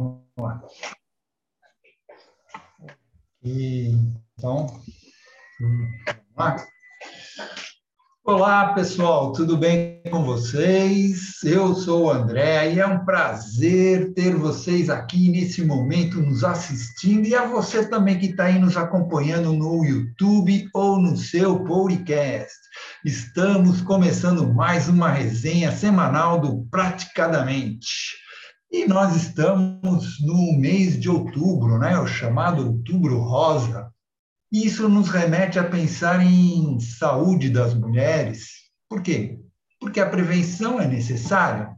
Vamos lá. E, então, vamos lá. Olá, pessoal, tudo bem com vocês? Eu sou o André e é um prazer ter vocês aqui nesse momento nos assistindo e a você também que está aí nos acompanhando no YouTube ou no seu podcast. Estamos começando mais uma resenha semanal do Praticadamente. E nós estamos no mês de outubro, né? o chamado Outubro Rosa, isso nos remete a pensar em saúde das mulheres. Por quê? Porque a prevenção é necessária.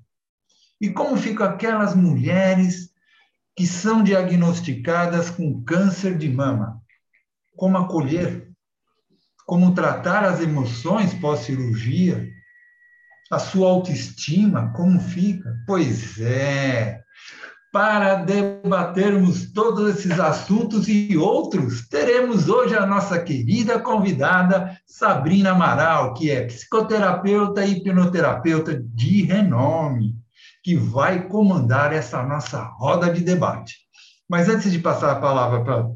E como ficam aquelas mulheres que são diagnosticadas com câncer de mama? Como acolher? Como tratar as emoções pós-cirurgia? A sua autoestima, como fica? Pois é, para debatermos todos esses assuntos e outros, teremos hoje a nossa querida convidada Sabrina Amaral, que é psicoterapeuta e hipnoterapeuta de renome, que vai comandar essa nossa roda de debate. Mas antes de passar a palavra para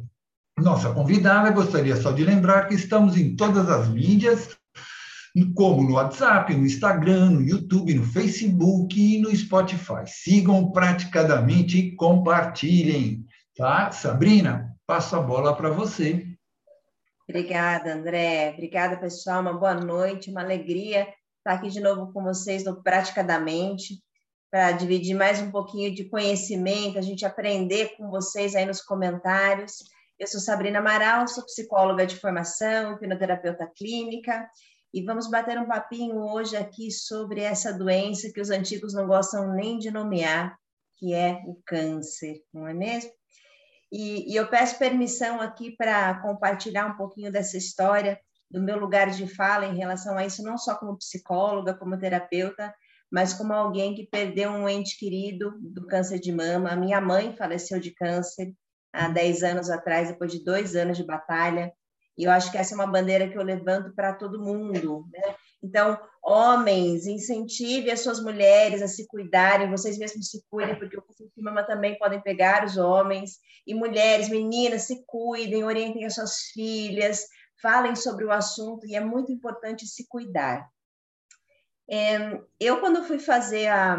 nossa convidada, gostaria só de lembrar que estamos em todas as mídias, como no WhatsApp, no Instagram, no YouTube, no Facebook e no Spotify. Sigam praticadamente e compartilhem, tá? Sabrina, passo a bola para você. Obrigada, André. Obrigada, pessoal. Uma boa noite, uma alegria estar aqui de novo com vocês no Praticadamente, para dividir mais um pouquinho de conhecimento, a gente aprender com vocês aí nos comentários. Eu sou Sabrina Amaral, sou psicóloga de formação, hipnoterapeuta clínica e vamos bater um papinho hoje aqui sobre essa doença que os antigos não gostam nem de nomear, que é o câncer, não é mesmo? E, e eu peço permissão aqui para compartilhar um pouquinho dessa história, do meu lugar de fala em relação a isso, não só como psicóloga, como terapeuta, mas como alguém que perdeu um ente querido do câncer de mama. A minha mãe faleceu de câncer há 10 anos atrás, depois de dois anos de batalha. E eu acho que essa é uma bandeira que eu levanto para todo mundo. Né? Então, homens, incentive as suas mulheres a se cuidarem, vocês mesmos se cuidem, porque o câncer de mama também podem pegar os homens. E mulheres, meninas, se cuidem, orientem as suas filhas, falem sobre o assunto, e é muito importante se cuidar. É, eu, quando fui fazer a,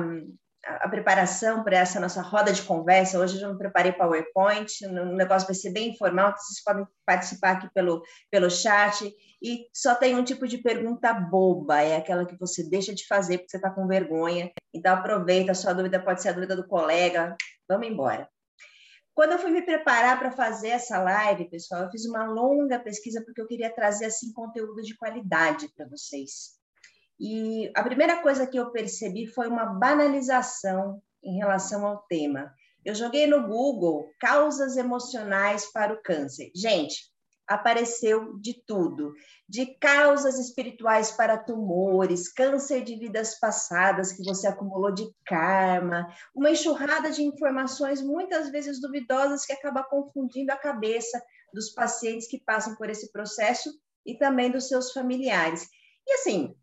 a preparação para essa nossa roda de conversa. Hoje eu já me preparei PowerPoint, o negócio vai ser bem informal, vocês podem participar aqui pelo, pelo chat. E só tem um tipo de pergunta boba, é aquela que você deixa de fazer porque você está com vergonha. Então aproveita, sua dúvida pode ser a dúvida do colega. Vamos embora. Quando eu fui me preparar para fazer essa live, pessoal, eu fiz uma longa pesquisa porque eu queria trazer assim conteúdo de qualidade para vocês. E a primeira coisa que eu percebi foi uma banalização em relação ao tema. Eu joguei no Google causas emocionais para o câncer. Gente, apareceu de tudo, de causas espirituais para tumores, câncer de vidas passadas que você acumulou de karma, uma enxurrada de informações muitas vezes duvidosas que acaba confundindo a cabeça dos pacientes que passam por esse processo e também dos seus familiares. E assim,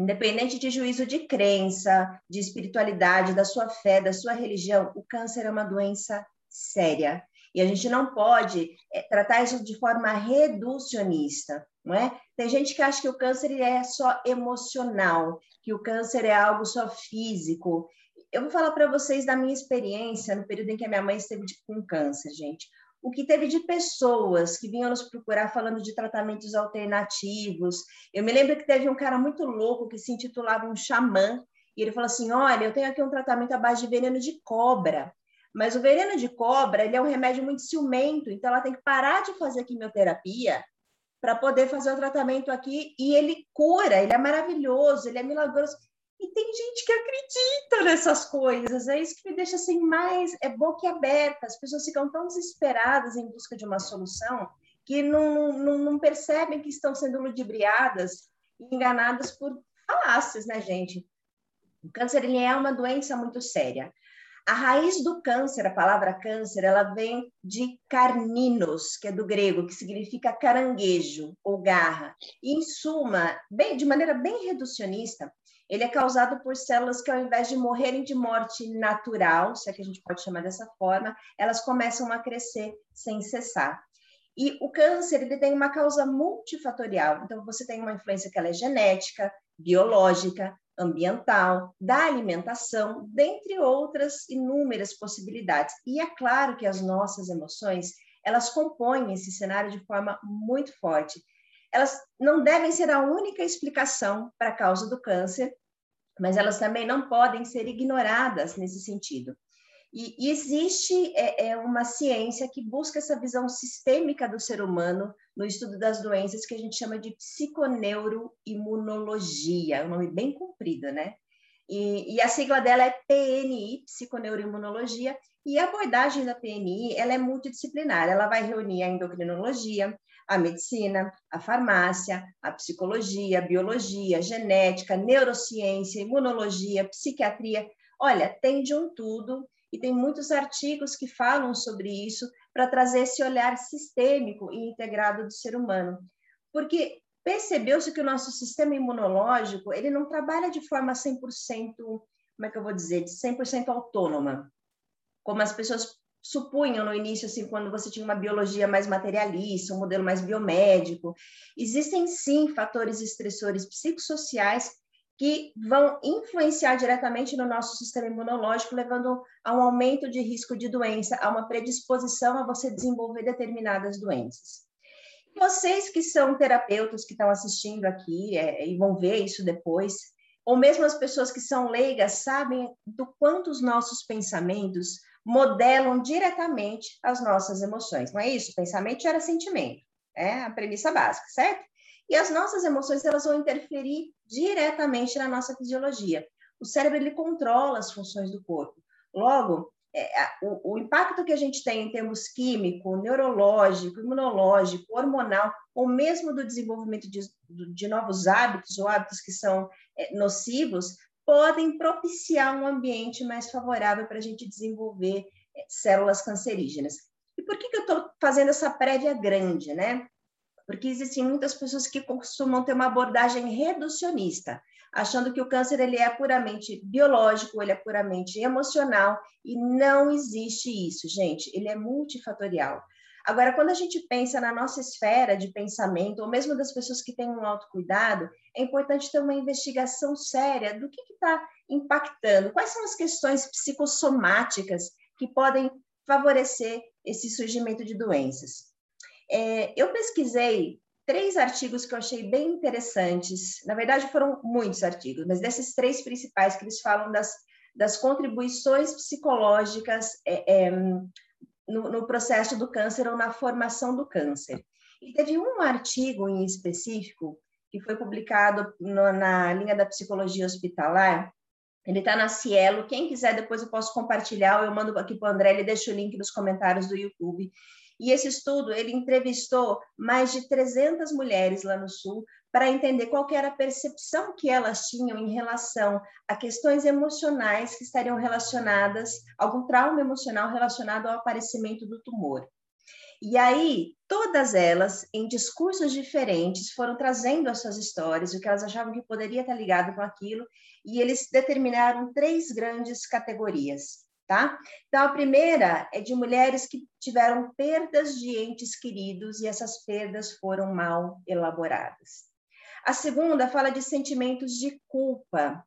Independente de juízo de crença, de espiritualidade, da sua fé, da sua religião, o câncer é uma doença séria. E a gente não pode é, tratar isso de forma reducionista, não é? Tem gente que acha que o câncer é só emocional, que o câncer é algo só físico. Eu vou falar para vocês da minha experiência no período em que a minha mãe esteve com câncer, gente o que teve de pessoas que vinham nos procurar falando de tratamentos alternativos. Eu me lembro que teve um cara muito louco que se intitulava um xamã, e ele falou assim: Olha, eu tenho aqui um tratamento à base de veneno de cobra. Mas o veneno de cobra ele é um remédio muito ciumento, então ela tem que parar de fazer quimioterapia para poder fazer o tratamento aqui e ele cura, ele é maravilhoso, ele é milagroso. E tem gente que acredita nessas coisas, é isso que me deixa assim mais é boca aberta. As pessoas ficam tão desesperadas em busca de uma solução que não, não, não percebem que estão sendo ludibriadas e enganadas por falácias, né, gente? O câncer ele é uma doença muito séria. A raiz do câncer, a palavra câncer, ela vem de carninos, que é do grego, que significa caranguejo ou garra. E, em suma, bem, de maneira bem reducionista, ele é causado por células que, ao invés de morrerem de morte natural, se é que a gente pode chamar dessa forma, elas começam a crescer sem cessar. E o câncer ele tem uma causa multifatorial. Então, você tem uma influência que ela é genética, biológica, ambiental, da alimentação, dentre outras inúmeras possibilidades. E é claro que as nossas emoções, elas compõem esse cenário de forma muito forte. Elas não devem ser a única explicação para a causa do câncer, mas elas também não podem ser ignoradas nesse sentido. E, e existe é, é, uma ciência que busca essa visão sistêmica do ser humano no estudo das doenças que a gente chama de psiconeuroimunologia, é um nome bem comprido, né? E, e, a sigla dela é PNI, Psiconeuroimunologia, e a abordagem da PNI ela é multidisciplinar, ela vai reunir a endocrinologia, a medicina, a farmácia, a psicologia, a biologia, a genética, neurociência, imunologia, psiquiatria. Olha, tem de um tudo e tem muitos artigos que falam sobre isso para trazer esse olhar sistêmico e integrado do ser humano. Porque percebeu-se que o nosso sistema imunológico, ele não trabalha de forma 100%, como é que eu vou dizer, de 100% autônoma, como as pessoas supunham no início, assim, quando você tinha uma biologia mais materialista, um modelo mais biomédico. Existem, sim, fatores estressores psicossociais que vão influenciar diretamente no nosso sistema imunológico, levando a um aumento de risco de doença, a uma predisposição a você desenvolver determinadas doenças. Vocês que são terapeutas que estão assistindo aqui é, e vão ver isso depois, ou mesmo as pessoas que são leigas sabem do quanto os nossos pensamentos modelam diretamente as nossas emoções. Não é isso? Pensamento gera sentimento. É a premissa básica, certo? E as nossas emoções elas vão interferir diretamente na nossa fisiologia. O cérebro ele controla as funções do corpo. Logo, é, o, o, impacto que a gente tem em termos químico, neurológico, imunológico, hormonal, ou mesmo do desenvolvimento de, de novos hábitos ou hábitos que são é, nocivos, podem propiciar um ambiente mais favorável para a gente desenvolver é, células cancerígenas. E por que, que eu estou fazendo essa prévia grande, né? porque existem muitas pessoas que costumam ter uma abordagem reducionista, achando que o câncer ele é puramente biológico, ele é puramente emocional, e não existe isso, gente, ele é multifatorial. Agora, quando a gente pensa na nossa esfera de pensamento, ou mesmo das pessoas que têm um autocuidado, é importante ter uma investigação séria do que está impactando, quais são as questões psicossomáticas que podem favorecer esse surgimento de doenças. É, eu pesquisei três artigos que eu achei bem interessantes. Na verdade, foram muitos artigos, mas desses três principais que eles falam das, das contribuições psicológicas é, é, no, no, processo do câncer ou na formação do câncer. E teve um artigo em específico que foi publicado no, na linha da psicologia hospitalar. Ele está na Cielo. Quem quiser, depois eu posso compartilhar. Eu mando aqui para o André, ele deixa o link nos comentários do YouTube. E esse estudo, ele entrevistou mais de 300 mulheres lá no Sul para entender qual era a percepção que elas tinham em relação a questões emocionais que estariam relacionadas, algum trauma emocional relacionado ao aparecimento do tumor. E aí, todas elas, em discursos diferentes, foram trazendo as suas histórias, o que elas achavam que poderia estar ligado com aquilo, e eles determinaram três grandes categorias tá? Então, a primeira é de mulheres que tiveram perdas de entes queridos e essas perdas foram mal elaboradas. A segunda fala de sentimentos de culpa,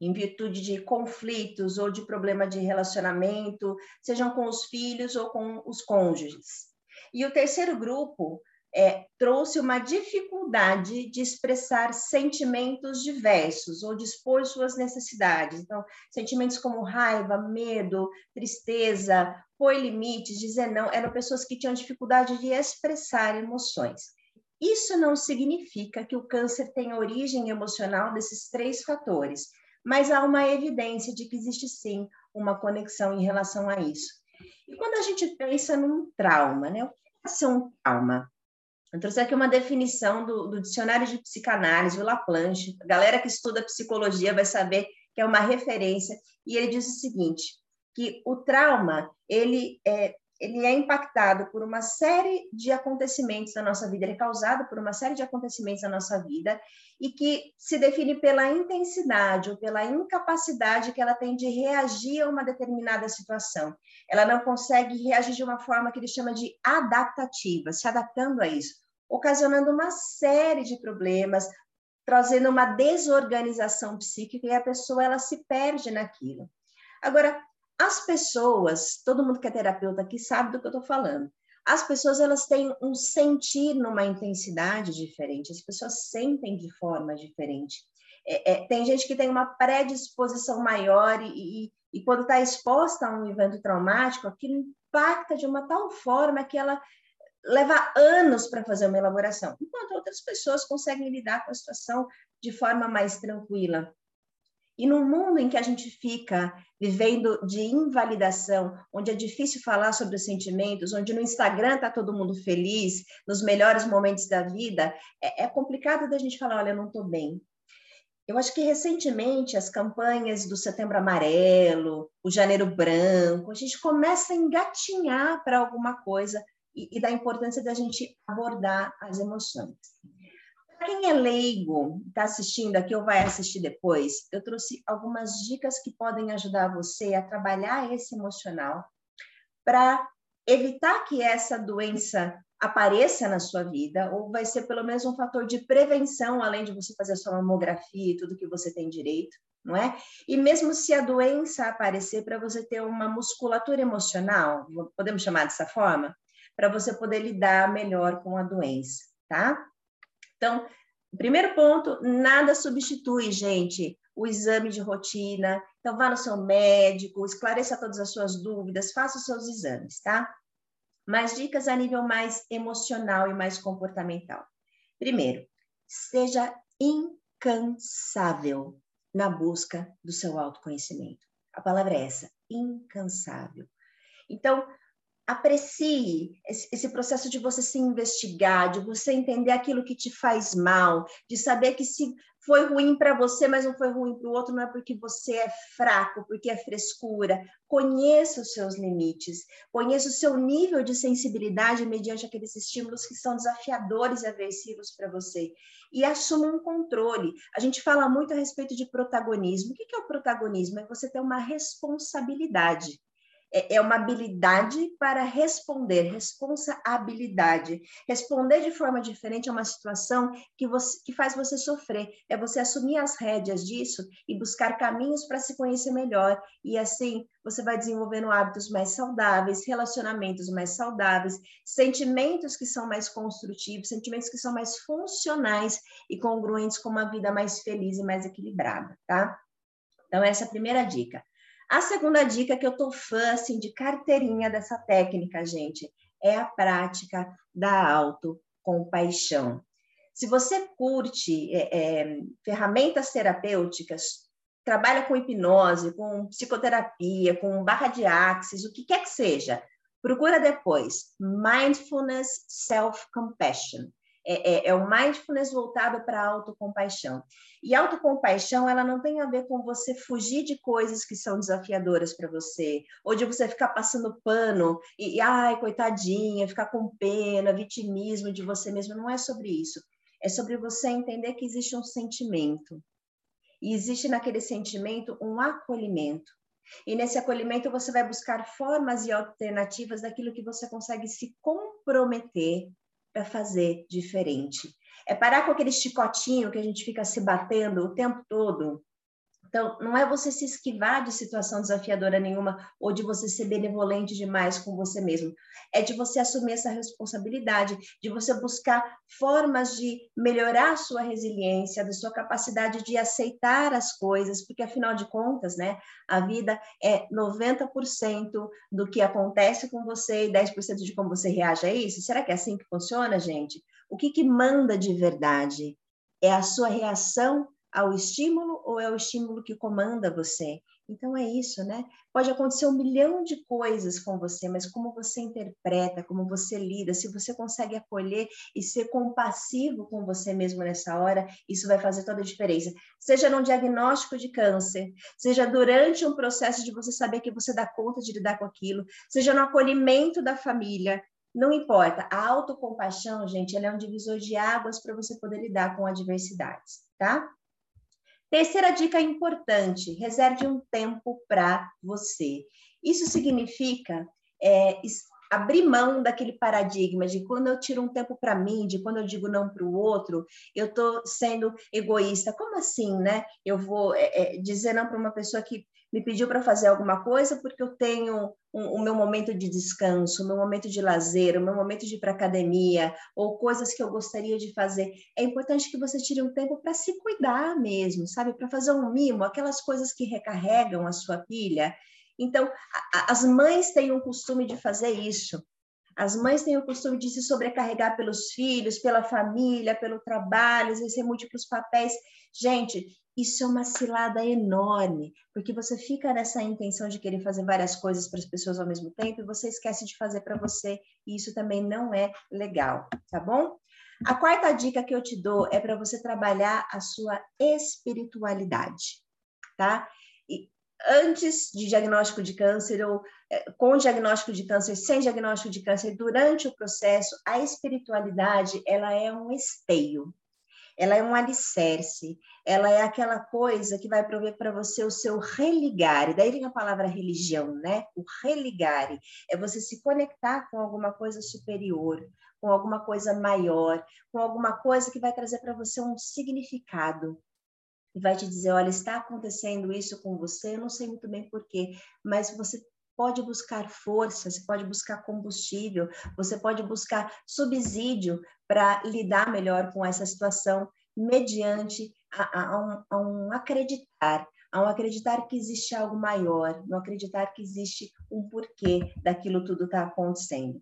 em virtude de conflitos ou de problema de relacionamento, sejam com os filhos ou com os cônjuges. E o terceiro grupo é, trouxe uma dificuldade de expressar sentimentos diversos ou de expor suas necessidades. Então, sentimentos como raiva, medo, tristeza, pôr limites, dizer não, eram pessoas que tinham dificuldade de expressar emoções. Isso não significa que o câncer tem origem emocional desses três fatores, mas há uma evidência de que existe sim uma conexão em relação a isso. E quando a gente pensa num trauma, né? O que é ser um trauma? Eu trouxe aqui uma definição do, do dicionário de psicanálise, o Laplanche. A galera que estuda psicologia vai saber que é uma referência. E ele diz o seguinte, que o trauma ele é, ele é impactado por uma série de acontecimentos na nossa vida, ele é causado por uma série de acontecimentos na nossa vida e que se define pela intensidade ou pela incapacidade que ela tem de reagir a uma determinada situação. Ela não consegue reagir de uma forma que ele chama de adaptativa, se adaptando a isso, ocasionando uma série de problemas, trazendo uma desorganização psíquica e a pessoa ela se perde naquilo. Agora, as pessoas, todo mundo que é terapeuta aqui sabe do que eu estou falando. As pessoas elas têm um sentir numa intensidade diferente. As pessoas sentem de forma diferente. É, é, tem gente que tem uma predisposição maior e, e, e quando está exposta a um evento traumático, aquilo impacta de uma tal forma que ela leva anos para fazer uma elaboração, enquanto outras pessoas conseguem lidar com a situação de forma mais tranquila. E no mundo em que a gente fica vivendo de invalidação, onde é difícil falar sobre os sentimentos, onde no Instagram está todo mundo feliz, nos melhores momentos da vida, é, é complicado da gente falar, olha, eu não estou bem. Eu acho que recentemente as campanhas do Setembro Amarelo, o Janeiro Branco, a gente começa a engatinhar para alguma coisa e, e da importância da gente abordar as emoções quem é leigo, está assistindo aqui ou vai assistir depois, eu trouxe algumas dicas que podem ajudar você a trabalhar esse emocional para evitar que essa doença apareça na sua vida, ou vai ser pelo menos um fator de prevenção, além de você fazer a sua mamografia e tudo que você tem direito, não é? E mesmo se a doença aparecer, para você ter uma musculatura emocional, podemos chamar dessa forma, para você poder lidar melhor com a doença, tá? Então, primeiro ponto, nada substitui, gente, o exame de rotina. Então, vá no seu médico, esclareça todas as suas dúvidas, faça os seus exames, tá? Mais dicas a nível mais emocional e mais comportamental. Primeiro, seja incansável na busca do seu autoconhecimento. A palavra é essa, incansável. Então, aprecie esse, processo de você se investigar, de você entender aquilo que te faz mal, de saber que se foi ruim para você, mas não foi ruim para o outro, não é porque você é fraco, porque é frescura. Conheça os seus limites, conheça o seu nível de sensibilidade mediante aqueles estímulos que são desafiadores e aversivos para você. E assuma um controle. A gente fala muito a respeito de protagonismo. O que é o protagonismo? É você ter uma responsabilidade é, é uma habilidade para responder, responsabilidade. Responder de forma diferente a uma situação que, você, que faz você sofrer. É você assumir as rédeas disso e buscar caminhos para se conhecer melhor. E assim você vai desenvolvendo hábitos mais saudáveis, relacionamentos mais saudáveis, sentimentos que são mais construtivos, sentimentos que são mais funcionais e congruentes com uma vida mais feliz e mais equilibrada, tá? Então, essa é a primeira dica. A segunda dica que eu tô fã assim, de carteirinha dessa técnica, gente, é a prática da autocompaixão. Se você curte é, é, ferramentas terapêuticas, trabalha com hipnose, com psicoterapia, com barra de axis, o que quer que seja, procura depois Mindfulness Self-Compassion é, é, é o mindfulness voltado para a autocompaixão. E autocompaixão, ela não tem a ver com você fugir de coisas que são desafiadoras para você, ou de você ficar passando pano e, ai, coitadinha, ficar com pena, vitimismo de você mesmo. Não é sobre isso. É sobre você entender que existe um sentimento. E existe naquele sentimento um acolhimento. E nesse acolhimento você vai buscar formas e alternativas daquilo que você consegue se comprometer para fazer diferente. É parar com aquele chicotinho que a gente fica se batendo o tempo todo então, não é você se esquivar de situação desafiadora nenhuma ou de você ser benevolente demais com você mesmo. É de você assumir essa responsabilidade, de você buscar formas de melhorar a sua resiliência, da sua capacidade de aceitar as coisas, porque afinal de contas, né, a vida é 90% do que acontece com você e 10% de como você reage a isso. Será que é assim que funciona, gente? O que, que manda de verdade? É a sua reação ao estímulo ou é o estímulo que comanda você? Então é isso, né? Pode acontecer um milhão de coisas com você, mas como você interpreta, como você lida, se você consegue acolher e ser compassivo com você mesmo nessa hora, isso vai fazer toda a diferença. Seja num diagnóstico de câncer, seja durante um processo de você saber que você dá conta de lidar com aquilo, seja no acolhimento da família, não importa. A autocompaixão, gente, ela é um divisor de águas para você poder lidar com adversidades, tá? Terceira dica importante: reserve um tempo para você. Isso significa é, abrir mão daquele paradigma de quando eu tiro um tempo para mim, de quando eu digo não para o outro, eu estou sendo egoísta. Como assim, né? Eu vou é, é, dizer não para uma pessoa que me pediu para fazer alguma coisa porque eu tenho um, o meu momento de descanso, o meu momento de lazer, o meu momento de ir para academia, ou coisas que eu gostaria de fazer. É importante que você tire um tempo para se cuidar mesmo, sabe? Para fazer um mimo, aquelas coisas que recarregam a sua pilha. Então, a, as mães têm o costume de fazer isso. As mães têm o costume de se sobrecarregar pelos filhos, pela família, pelo trabalho, exercer múltiplos papéis. Gente, isso é uma cilada enorme, porque você fica nessa intenção de querer fazer várias coisas para as pessoas ao mesmo tempo e você esquece de fazer para você, e isso também não é legal, tá bom? A quarta dica que eu te dou é para você trabalhar a sua espiritualidade, tá? E antes de diagnóstico de câncer ou é, com diagnóstico de câncer, sem diagnóstico de câncer, durante o processo, a espiritualidade, ela é um esteio, ela é um alicerce, ela é aquela coisa que vai prover para você o seu religare. Daí vem a palavra religião, né? O religare é você se conectar com alguma coisa superior, com alguma coisa maior, com alguma coisa que vai trazer para você um significado. E vai te dizer, olha, está acontecendo isso com você, eu não sei muito bem porquê, mas você pode buscar força, você pode buscar combustível, você pode buscar subsídio para lidar melhor com essa situação, mediante a, a, um, a, um, acreditar, a um acreditar que existe algo maior, não acreditar que existe um porquê daquilo tudo está acontecendo.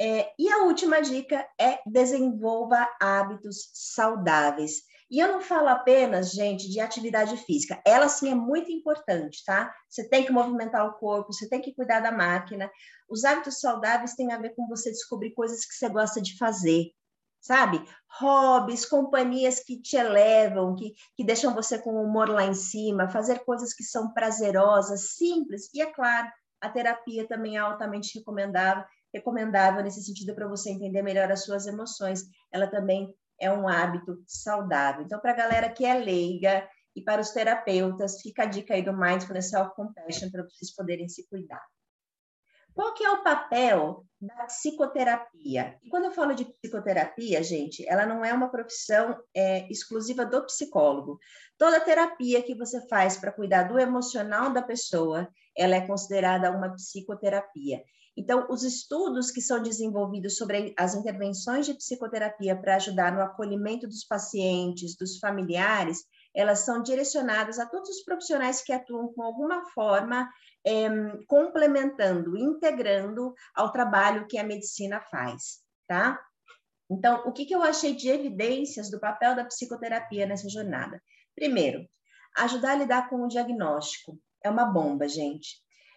É, e a última dica é desenvolva hábitos saudáveis. E eu não falo apenas, gente, de atividade física. Ela sim é muito importante, tá? Você tem que movimentar o corpo, você tem que cuidar da máquina. Os hábitos saudáveis têm a ver com você descobrir coisas que você gosta de fazer, sabe? Hobbies, companhias que te elevam, que, que deixam você com o humor lá em cima, fazer coisas que são prazerosas, simples. E é claro, a terapia também é altamente recomendável, recomendável nesse sentido para você entender melhor as suas emoções. Ela também é um hábito saudável. Então, para a galera que é leiga e para os terapeutas, fica a dica aí do Mindfulness Self Compassion para vocês poderem se cuidar. Qual que é o papel da psicoterapia? E quando eu falo de psicoterapia, gente, ela não é uma profissão é, exclusiva do psicólogo. Toda terapia que você faz para cuidar do emocional da pessoa, ela é considerada uma psicoterapia. Então, os estudos que são desenvolvidos sobre as intervenções de psicoterapia para ajudar no acolhimento dos pacientes, dos familiares, elas são direcionadas a todos os profissionais que atuam com alguma forma é, complementando, integrando ao trabalho que a medicina faz, tá? Então, o que, que eu achei de evidências do papel da psicoterapia nessa jornada? Primeiro, ajudar a lidar com o diagnóstico. É uma bomba, gente.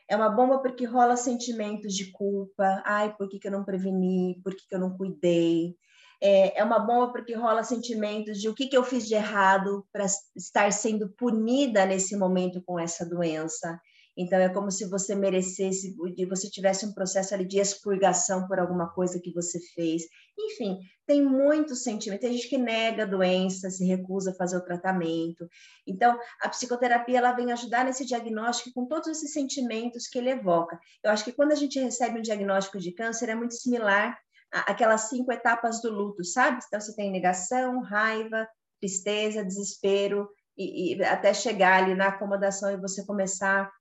É uma bomba porque rola sentimentos de culpa. Ai, por que, que eu não preveni? Por que, que eu não cuidei? É, é uma bomba porque rola sentimentos de o que, que eu fiz de errado para estar sendo punida nesse momento com essa doença. Então, é como se você merecesse, você tivesse um processo ali de expurgação por alguma coisa que você fez. Enfim, tem muitos sentimentos. Tem gente que nega a doença, se recusa a fazer o tratamento. Então, a psicoterapia ela vem ajudar nesse diagnóstico com todos esses sentimentos que ele evoca. Eu acho que quando a gente recebe um diagnóstico de câncer, é muito similar àquelas cinco etapas do luto, sabe? Então, você tem negação, raiva, tristeza, desespero, e, e até chegar ali na acomodação e você começar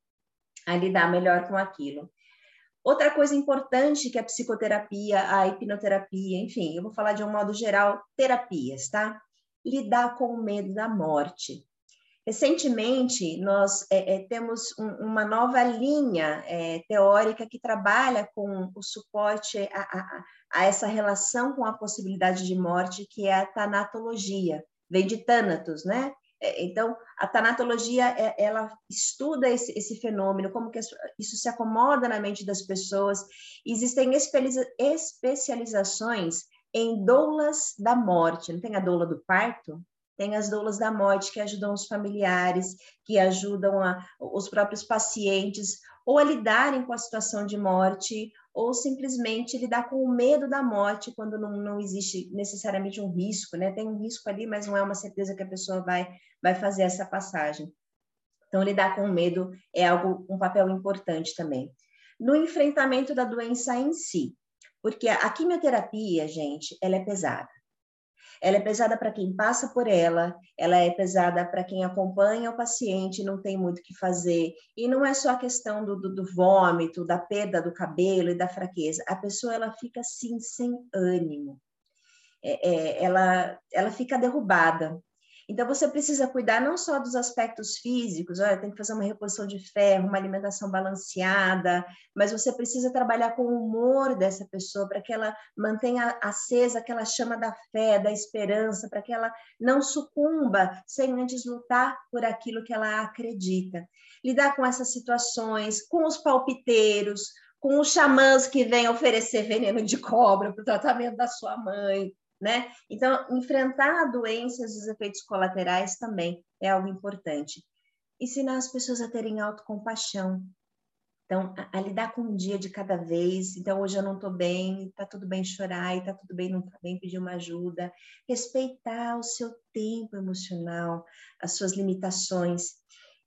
a lidar melhor com aquilo. Outra coisa importante que a psicoterapia, a hipnoterapia, enfim, eu vou falar de um modo geral, terapias, tá? Lidar com o medo da morte. Recentemente, nós é, é, temos um, uma nova linha é, teórica que trabalha com o suporte a, a, a, essa relação com a possibilidade de morte, que é a tanatologia. Vem de Thanatos, né? É, então, a tanatologia, é, ela estuda esse, esse fenômeno, como que isso se acomoda na mente das pessoas. Existem especializações em doulas da morte. Não tem a doula do parto? Tem as doulas da morte que ajudam os familiares, que ajudam a, os próprios pacientes ou a lidarem com a situação de morte, ou simplesmente lidar com o medo da morte quando não, não existe necessariamente um risco, né? Tem um risco ali, mas não é uma certeza que a pessoa vai, vai fazer essa passagem. Então, lidar com o medo é algo, um papel importante também. No enfrentamento da doença em si, porque a quimioterapia, gente, ela é pesada. Ela é pesada para quem passa por ela, ela é pesada para quem acompanha o paciente, não tem muito o que fazer. E não é só a questão do, do, do vômito, da perda do cabelo e da fraqueza. A pessoa ela fica assim, sem ânimo. É, é, ela, ela fica derrubada. Então, você precisa cuidar não só dos aspectos físicos, olha, tem que fazer uma reposição de ferro, uma alimentação balanceada, mas você precisa trabalhar com o humor dessa pessoa para que ela mantenha acesa aquela chama da fé, da esperança, para que ela não sucumba sem antes lutar por aquilo que ela acredita. Lidar com essas situações, com os palpiteiros, com os xamãs que vêm oferecer veneno de cobra para o tratamento da sua mãe, né? Então, enfrentar doenças e os efeitos colaterais também é algo importante. Ensinar as pessoas a terem autocompaixão. Então, a, a lidar com um dia de cada vez. Então, hoje eu não estou bem, está tudo bem chorar, está tudo bem não tá bem pedir uma ajuda. Respeitar o seu tempo emocional, as suas limitações.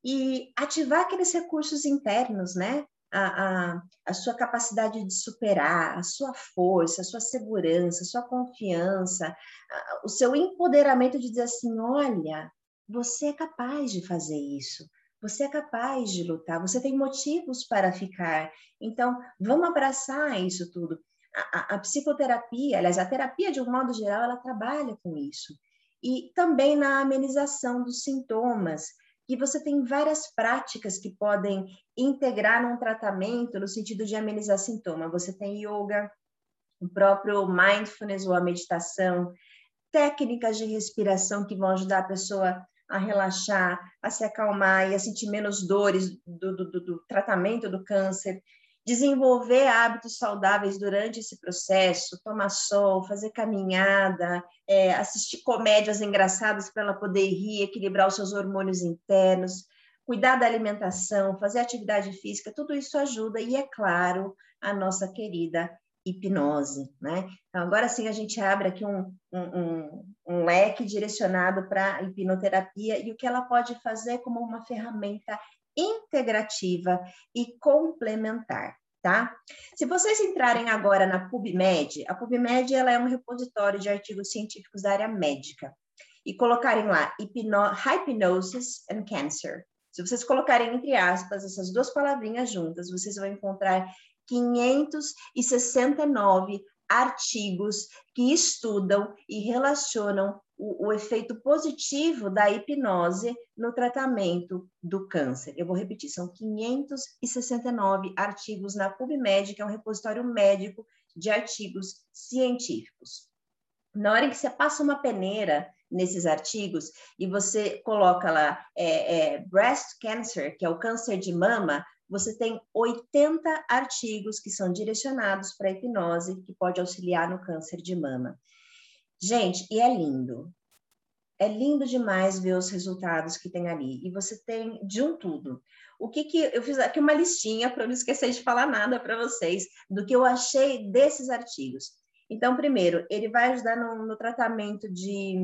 E ativar aqueles recursos internos, né? A, a, a sua capacidade de superar, a sua força, a sua segurança, a sua confiança, a, o seu empoderamento de dizer assim: olha, você é capaz de fazer isso. Você é capaz de lutar, você tem motivos para ficar. Então, vamos abraçar isso tudo. A, a, a, psicoterapia, aliás, a terapia, de um modo geral, ela trabalha com isso. E também na amenização dos sintomas que você tem várias práticas que podem integrar num tratamento no sentido de amenizar sintoma. Você tem yoga, o próprio mindfulness ou a meditação, técnicas de respiração que vão ajudar a pessoa a relaxar, a se acalmar e a sentir menos dores do, do, do tratamento do câncer desenvolver hábitos saudáveis durante esse processo, tomar sol, fazer caminhada, é, assistir comédias engraçadas para ela poder rir, equilibrar os seus hormônios internos, cuidar da alimentação, fazer atividade física, tudo isso ajuda e, é claro, a nossa querida hipnose, né? Então, agora sim a gente abre aqui um, um, um leque direcionado para a hipnoterapia e o que ela pode fazer como uma ferramenta integrativa e complementar, tá? Se vocês entrarem agora na PubMed, a PubMed ela é um repositório de artigos científicos da área médica e colocarem lá Hypnosis and Cancer. Se vocês colocarem entre aspas essas duas palavrinhas juntas, vocês vão encontrar 569 artigos que estudam e relacionam o, o, efeito positivo da hipnose no tratamento do câncer. Eu vou repetir, são 569 artigos na PubMed, que é um repositório médico de artigos científicos. Na hora que você passa uma peneira nesses artigos e você coloca lá é, é, breast cancer, que é o câncer de mama, você tem 80 artigos que são direcionados para a hipnose, que pode auxiliar no câncer de mama. Gente, e é lindo. É lindo demais ver os resultados que tem ali. E você tem de um tudo. O que que eu fiz aqui uma listinha para não esquecer de falar nada para vocês do que eu achei desses artigos. Então, primeiro, ele vai ajudar no, no tratamento de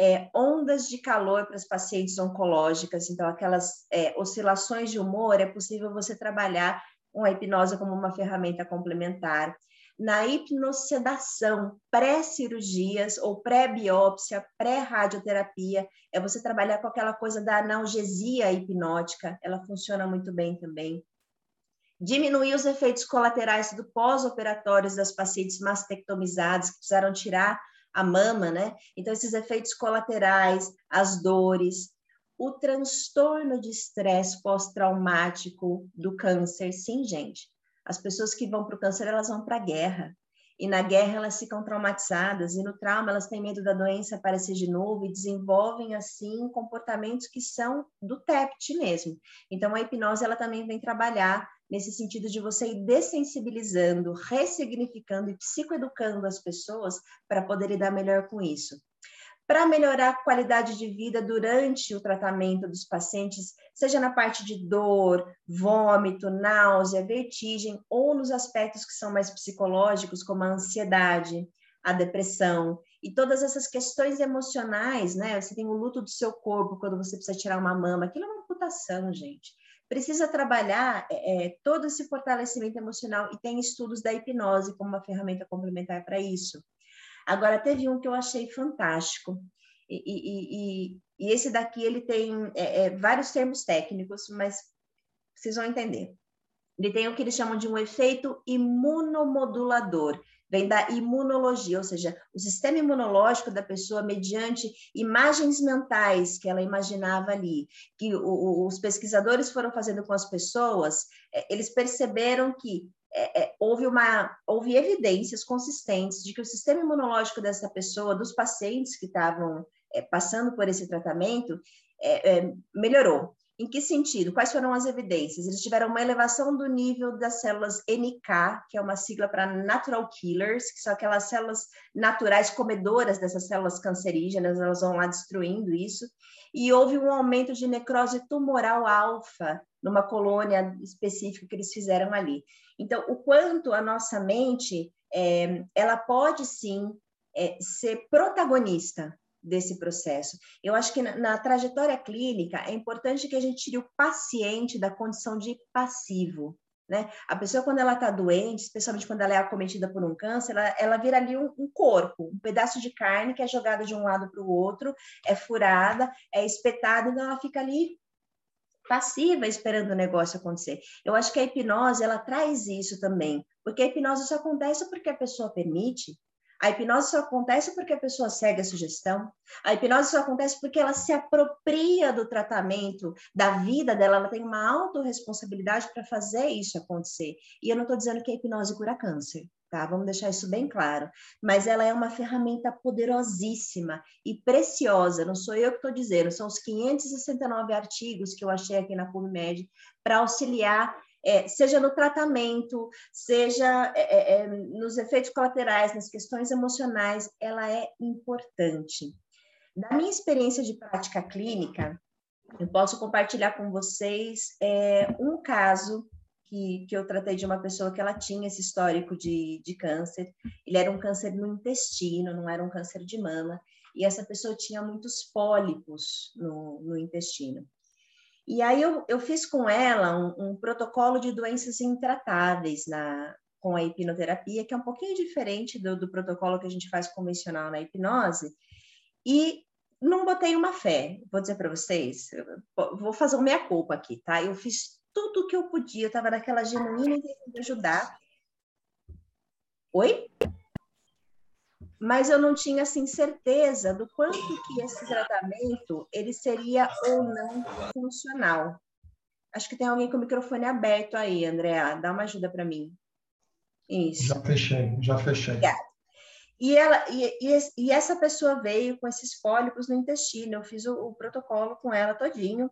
é, ondas de calor para as pacientes oncológicas. Então, aquelas é, oscilações de humor, é possível você trabalhar com a hipnose como uma ferramenta complementar na hipnosedação, pré-cirurgias ou pré-biópsia, pré-radioterapia, é você trabalhar com aquela coisa da analgesia hipnótica, ela funciona muito bem também. Diminuir os efeitos colaterais do pós-operatórios das pacientes mastectomizadas, que precisaram tirar a mama, né? Então, esses efeitos colaterais, as dores, o transtorno de estresse pós-traumático do câncer, sim, gente as pessoas que vão para o câncer, elas vão para a guerra. e na guerra elas ficam traumatizadas e no trauma elas têm medo da doença aparecer de novo e desenvolvem assim comportamentos que são do TEPT mesmo. Então a hipnose ela também vem trabalhar nesse sentido de você ir dessensibilizando, ressignificando e psicoeducando as pessoas para poder lidar melhor com isso para melhorar a qualidade de vida durante o tratamento dos pacientes, seja na parte de dor, vômito, náusea, vertigem, ou nos aspectos que são mais psicológicos, como a ansiedade, a depressão e todas essas questões emocionais, né? Você tem o luto do seu corpo quando você precisa tirar uma mama, aquilo é uma amputação, gente. Precisa trabalhar é, é todo esse fortalecimento emocional e tem estudos da hipnose como uma ferramenta complementar para isso. Agora, teve um que eu achei fantástico, e, e, e, e esse daqui ele tem é, é, vários termos técnicos, mas vocês vão entender. Ele tem o que eles chamam de um efeito imunomodulador, vem da imunologia, ou seja, o sistema imunológico da pessoa, mediante imagens mentais que ela imaginava ali, que o, os pesquisadores foram fazendo com as pessoas, é, eles perceberam que é, é, houve, uma, houve evidências consistentes de que o sistema imunológico dessa pessoa, dos pacientes que estavam é, passando por esse tratamento, é, é, melhorou. Em que sentido? Quais foram as evidências? Eles tiveram uma elevação do nível das células NK, que é uma sigla para Natural Killers, que são aquelas células naturais comedoras dessas células cancerígenas, elas vão lá destruindo isso. E houve um aumento de necrose tumoral alfa numa colônia específica que eles fizeram ali. Então, o quanto a nossa mente, é, ela pode sim é, ser protagonista desse processo. Eu acho que na, na, trajetória clínica é importante que a gente tire o paciente da condição de passivo. Né? A pessoa, quando ela está doente, especialmente quando ela é acometida por um câncer, ela, ela vira ali um, um, corpo, um pedaço de carne que é jogado de um lado para o outro, é furada, é espetada, então ela fica ali passiva esperando o negócio acontecer. Eu acho que a hipnose, ela traz isso também, porque a hipnose só acontece porque a pessoa permite, a hipnose só acontece porque a pessoa segue a sugestão. A hipnose só acontece porque ela se apropria do tratamento, da vida dela, ela tem uma autorresponsabilidade para fazer isso acontecer. E eu não estou dizendo que a hipnose cura câncer, tá? Vamos deixar isso bem claro. Mas ela é uma ferramenta poderosíssima e preciosa. Não sou eu que estou dizendo, são os 569 artigos que eu achei aqui na PubMed para auxiliar é, seja no tratamento, seja é, é, é, nos efeitos colaterais, nas questões emocionais, ela é importante. Da minha experiência de prática clínica, eu posso compartilhar com vocês é, um caso que, que eu tratei de uma pessoa que ela tinha esse histórico de, de câncer. Ele era um câncer no intestino, não era um câncer de mama, e essa pessoa tinha muitos pólipos no, no intestino. E aí eu, eu fiz com ela um, um protocolo de doenças intratáveis na, com a hipnoterapia, que é um pouquinho diferente do, do protocolo que a gente faz convencional na hipnose, e não botei uma fé, vou dizer para vocês, vou fazer o meia culpa aqui, tá? Eu fiz tudo o que eu podia, eu estava naquela genuína intenção de ajudar. Oi? mas eu não tinha assim certeza do quanto que esse tratamento ele seria ou não funcional. Acho que tem alguém com o microfone aberto aí, Andréa. Dá uma ajuda para mim. Isso. Já fechei, já fechei. Obrigada. E, ela, e, e, e, essa pessoa veio com esses pólipos no intestino. Eu fiz o, o protocolo com ela todinho.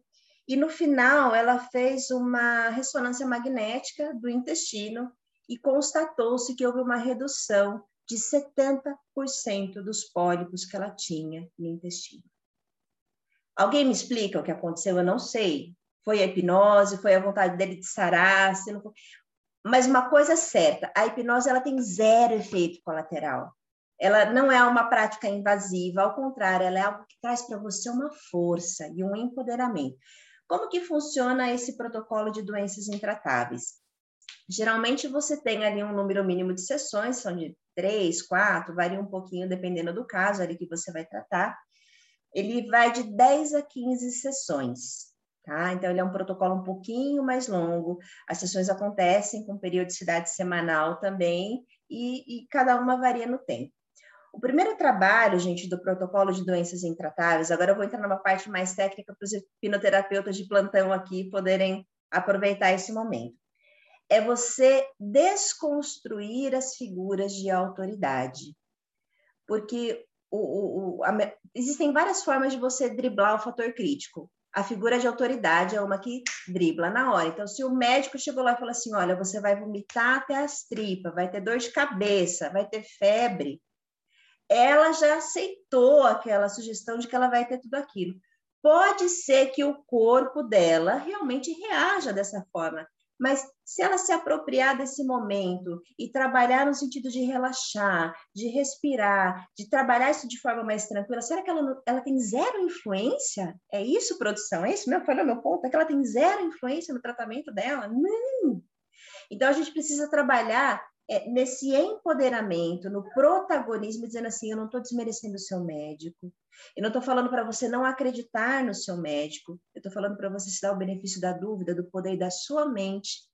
E no final, ela fez uma ressonância magnética do intestino e constatou-se que houve uma redução de 70% dos pólipos que ela tinha no intestino. Alguém me explica o que aconteceu? Eu não sei. Foi a hipnose, foi a vontade dele de sarar, foi... mas uma coisa é certa, a hipnose ela tem zero efeito colateral. Ela não é uma prática invasiva, ao contrário, ela é algo que traz para você uma força e um empoderamento. Como que funciona esse protocolo de doenças intratáveis? Geralmente você tem ali um número mínimo de sessões, são de três, quatro, varia um pouquinho dependendo do caso ali que você vai tratar. Ele vai de 10 a 15 sessões, tá? Então, ele é um protocolo um pouquinho mais longo. As sessões acontecem com periodicidade semanal também, e, e cada uma varia no tempo. O primeiro trabalho, gente, do protocolo de doenças intratáveis, agora eu vou entrar numa parte mais técnica para os hipnoterapeutas de plantão aqui poderem aproveitar esse momento é você desconstruir as figuras de autoridade. Porque o, o, a, existem várias formas de você driblar o fator crítico. A figura de autoridade é uma que dribla na hora. Então, se o médico chegou lá e falou assim: olha, você vai vomitar até as tripas, vai ter dor de cabeça, vai ter febre, ela já aceitou aquela sugestão de que ela vai ter tudo aquilo. Pode ser que o corpo dela realmente reaja dessa forma, mas se ela se apropriar desse momento e trabalhar no sentido de relaxar, de respirar, de trabalhar isso de forma mais tranquila, será que ela, ela tem zero influência? É isso, produção? É isso meu? Falou meu ponto? É que ela tem zero influência no tratamento dela? Não! Então, a gente precisa trabalhar é, nesse empoderamento, no protagonismo, dizendo assim: eu não estou desmerecendo o seu médico, eu não estou falando para você não acreditar no seu médico, eu estou falando para você se dar o benefício da dúvida, do poder da sua mente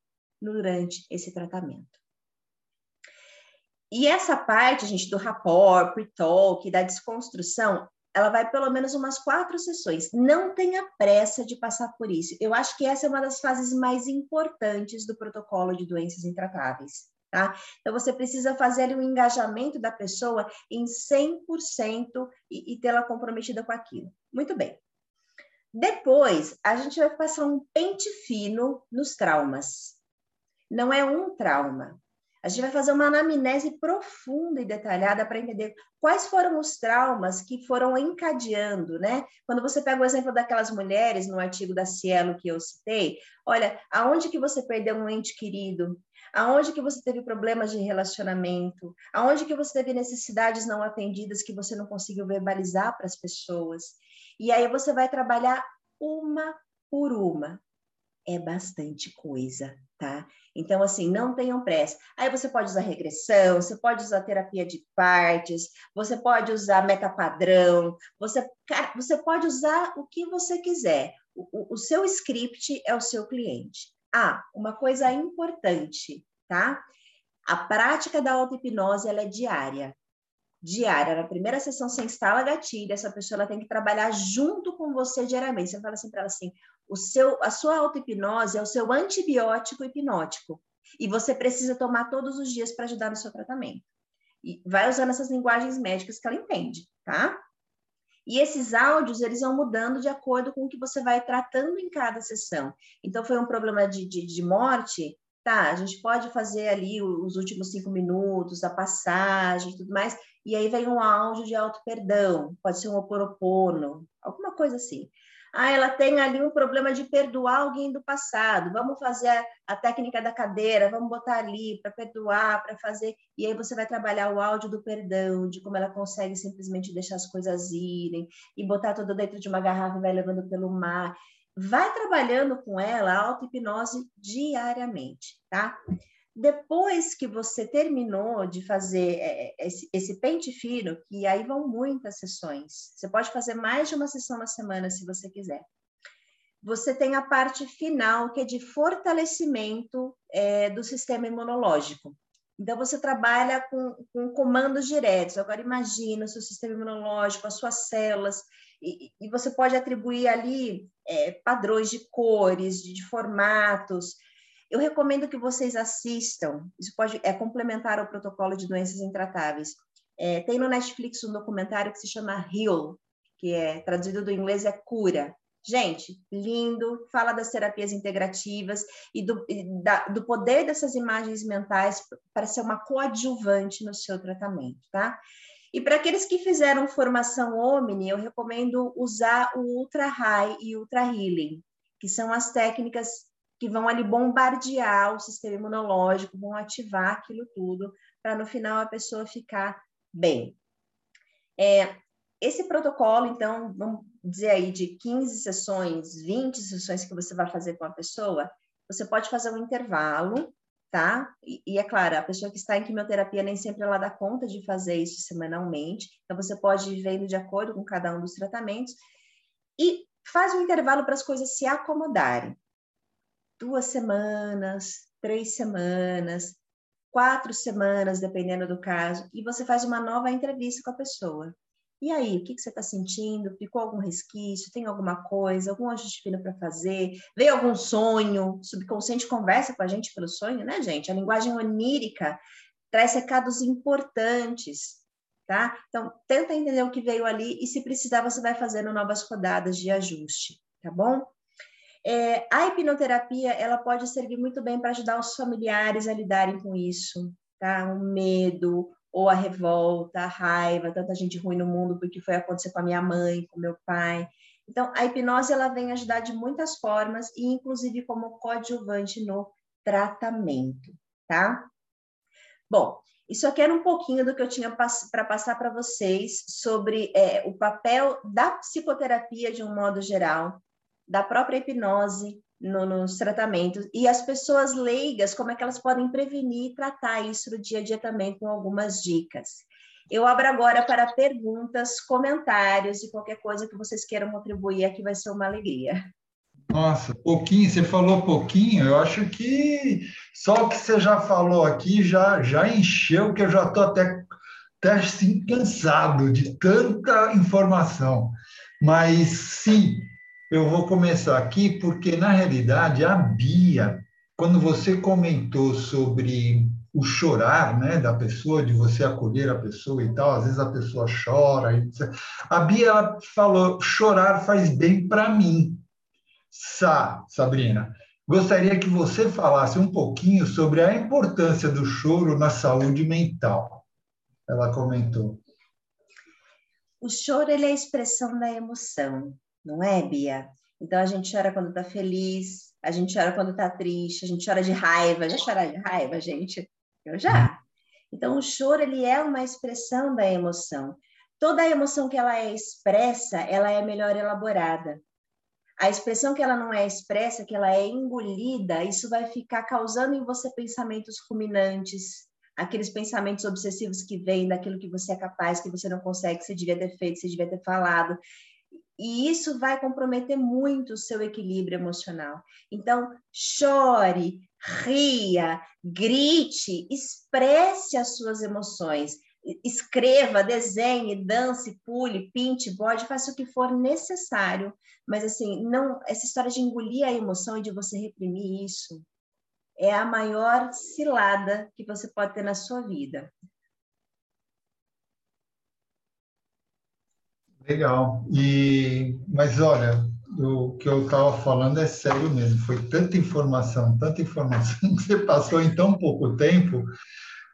durante esse tratamento. E essa parte, gente, do rapport, pre-talk, da desconstrução, ela vai pelo menos umas quatro sessões. Não tenha pressa de passar por isso. Eu acho que essa é uma das fases mais importantes do protocolo de doenças intratáveis. Tá? Então, você precisa fazer ali um engajamento da pessoa em 100% e, e tê-la comprometida com aquilo. Muito bem. Depois, a gente vai passar um pente fino nos traumas. Não é um trauma. A gente vai fazer uma anamnese profunda e detalhada para entender quais foram os traumas que foram encadeando, né? Quando você pega o exemplo daquelas mulheres no artigo da Cielo que eu citei, olha, aonde que você perdeu um ente querido? aonde que você teve problemas de relacionamento, aonde que você teve necessidades não atendidas que você não conseguiu verbalizar para as pessoas. E aí você vai trabalhar uma por uma. É bastante coisa, tá? Então, assim, não tenham pressa. Aí você pode usar regressão, você pode usar terapia de partes, você pode usar metapadrão, você, você pode usar o que você quiser. O, o, seu script é o seu cliente. Ah, uma coisa importante, tá? A prática da auto-hipnose ela é diária. Diária. Na primeira sessão, você instala a gatilha, essa pessoa ela tem que trabalhar junto com você diariamente. Você fala assim para ela assim: o seu, a sua auto-hipnose é o seu antibiótico hipnótico. E você precisa tomar todos os dias para ajudar no seu tratamento. E vai usando essas linguagens médicas que ela entende, tá? E esses áudios, eles vão mudando de acordo com o que você vai tratando em cada sessão. Então, foi um problema de, de, de morte, tá, a gente pode fazer ali os últimos cinco minutos, a passagem tudo mais, e aí vem um áudio de auto-perdão, pode ser um oporopono, alguma coisa assim. Ah, ela tem ali um problema de perdoar alguém do passado. Vamos fazer a, a técnica da cadeira, vamos botar ali para perdoar, para fazer. E aí você vai trabalhar o áudio do perdão, de como ela consegue simplesmente deixar as coisas irem e botar tudo dentro de uma garrafa e vai levando pelo mar. Vai trabalhando com ela a auto-hipnose diariamente, tá? Depois que você terminou de fazer é, é, esse, esse, pente fino, que aí vão muitas sessões, você pode fazer mais de uma sessão na semana se você quiser. Você tem a parte final, que é de fortalecimento é, do sistema imunológico. Então, você trabalha com, com comandos diretos. Agora, imagina o seu sistema imunológico, as suas células, e, e você pode atribuir ali é, padrões de cores, de, de formatos, eu recomendo que vocês assistam, isso pode é complementar ao protocolo de doenças intratáveis. É, tem no Netflix um documentário que se chama Heal, que é traduzido do inglês é cura. Gente, lindo, fala das terapias integrativas e do, e da, do poder dessas imagens mentais para ser uma coadjuvante no seu tratamento, tá? E para aqueles que fizeram formação Omni, eu recomendo usar o Ultra High e Ultra Healing, que são as técnicas que vão ali bombardear o sistema imunológico, vão ativar aquilo tudo, para no final a pessoa ficar bem. É, esse protocolo, então, vamos dizer aí de 15 sessões, 20 sessões que você vai fazer com a pessoa, você pode fazer um intervalo, tá? E, e, é claro, a pessoa que está em quimioterapia nem sempre ela dá conta de fazer isso semanalmente, então você pode ir vendo de acordo com cada um dos tratamentos e faz um intervalo para as coisas se acomodarem duas semanas, três semanas, quatro semanas, dependendo do caso, e você faz uma nova entrevista com a pessoa. E aí, o que, que você está sentindo? Ficou algum resquício? Tem alguma coisa? Algum ajuste fino para fazer? Veio algum sonho? Subconsciente conversa com a gente pelo sonho, né, gente? A linguagem onírica traz recados importantes, tá? Então, tenta entender o que veio ali e, se precisar, você vai fazendo novas rodadas de ajuste, tá bom? É, a hipnoterapia, ela pode servir muito bem para ajudar os familiares a lidarem com isso, tá? O medo, ou a revolta, a raiva, tanta gente ruim no mundo porque foi acontecer com a minha mãe, com meu pai. Então, a hipnose ela vem ajudar de muitas formas e inclusive como coadjuvante no tratamento, tá? Bom, isso aqui era um pouquinho do que eu tinha para passar para vocês sobre é, o papel da psicoterapia de um modo geral, da própria hipnose, no, nos tratamentos. E as pessoas leigas, como é que elas podem prevenir e tratar isso no dia a dia também com algumas dicas. Eu abro agora para perguntas, comentários e qualquer coisa que vocês queiram contribuir aqui vai ser uma alegria. Nossa, pouquinho, você falou pouquinho, eu acho que só o que você já falou aqui já, já encheu, que eu já estou até, até assim, cansado de tanta informação. Mas sim, eu vou começar aqui porque, na realidade, a Bia, quando você comentou sobre o chorar né, da pessoa, de você acolher a pessoa e tal, às vezes a pessoa chora. Etc. A Bia falou: chorar faz bem para mim. Sa, Sabrina, gostaria que você falasse um pouquinho sobre a importância do choro na saúde mental. Ela comentou. O choro ele é a expressão da emoção não é, Bia? Então a gente chora quando tá feliz, a gente chora quando tá triste, a gente chora de raiva. Já chorar de raiva, gente? Eu já. Então o choro ele é uma expressão da emoção. Toda a emoção que ela é expressa, ela é melhor elaborada. A expressão que ela não é expressa, que ela é engolida, isso vai ficar causando em você pensamentos ruminantes, aqueles pensamentos obsessivos que vêm daquilo que você é capaz, que você não consegue, que você devia ter feito, que você devia ter falado. E isso vai comprometer muito o seu equilíbrio emocional. Então, chore, ria, grite, expresse as suas emoções. Escreva, desenhe, dance, pule, pinte, bode, faça o que for necessário. Mas, assim, não essa história de engolir a emoção e de você reprimir isso é a maior cilada que você pode ter na sua vida. Legal. E, mas olha, o que eu estava falando é sério mesmo. Foi tanta informação, tanta informação que você passou em tão pouco tempo.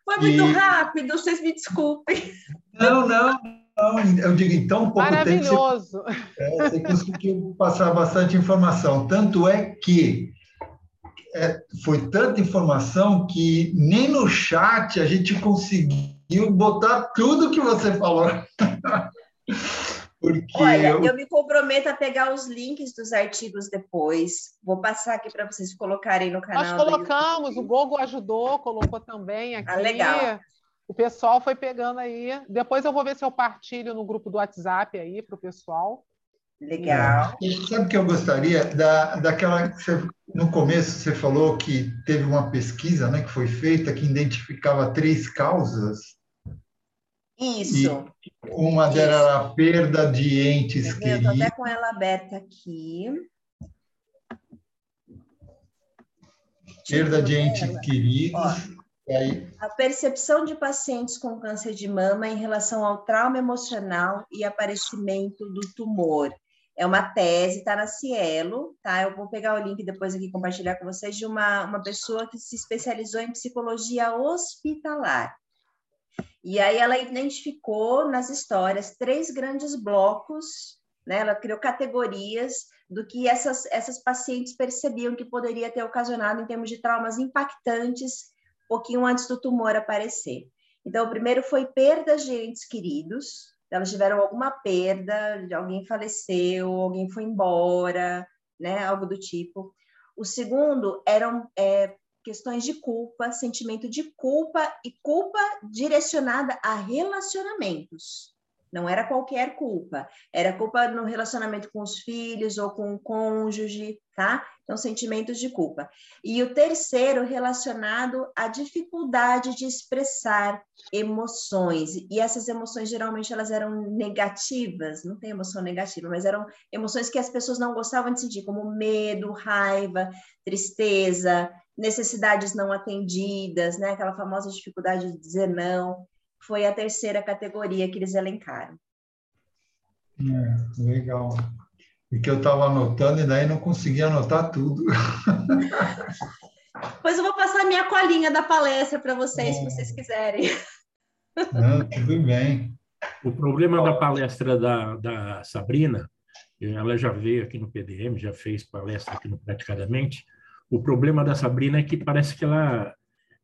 Foi muito e... rápido, vocês me desculpem. Não, não, não. Eu digo em tão pouco Maravilhoso. tempo. Você, é, você conseguiu passar bastante informação. Tanto é que é, foi tanta informação que nem no chat a gente conseguiu botar tudo que você falou. Porque Olha, eu... eu... me comprometo a pegar os links dos artigos depois. Vou passar aqui para vocês colocarem no canal. Nós colocamos, o Gogo ajudou, colocou também aqui. Ah, legal. O pessoal foi pegando aí. Depois eu vou ver se eu partilho no grupo do WhatsApp aí para o pessoal. Legal. É. Sabe o que eu gostaria? Da, daquela. Você, no começo você falou que teve uma pesquisa né, que foi feita que identificava três causas isso. E uma delas era a perda de entes queridos. Estou até com ela aberta aqui. Perda de entes queridos. Aí... A percepção de pacientes com câncer de mama em relação ao trauma emocional e aparecimento do tumor. É uma tese, está na Cielo, tá? Eu vou pegar o link depois aqui compartilhar com vocês de uma, uma pessoa que se especializou em psicologia hospitalar. E aí ela identificou nas histórias três grandes blocos, né? Ela criou categorias do que essas, essas pacientes percebiam que poderia ter ocasionado em termos de traumas impactantes pouquinho antes do tumor aparecer. Então, o primeiro foi perdas de entes queridos, elas tiveram alguma perda, alguém faleceu, alguém foi embora, né, algo do tipo. O segundo eram é, questões de culpa, sentimento de culpa e culpa direcionada a relacionamentos. Não era qualquer culpa, era culpa no relacionamento com os filhos ou com o cônjuge, tá? Então, sentimentos de culpa. E o terceiro, relacionado à dificuldade de expressar emoções. E essas emoções, geralmente, elas eram negativas, não tem emoção negativa, mas eram emoções que as pessoas não gostavam de sentir, como medo, raiva, tristeza, necessidades não atendidas, né? Aquela famosa dificuldade de dizer não foi a terceira categoria que eles elencaram. É, legal. E que eu estava anotando e daí não conseguia anotar tudo. Pois eu vou passar minha colinha da palestra para vocês, é. se vocês quiserem. Não, tudo bem. O problema da palestra da, da Sabrina, ela já veio aqui no PDM, já fez palestra aqui no Praticadamente. O problema da Sabrina é que parece que ela,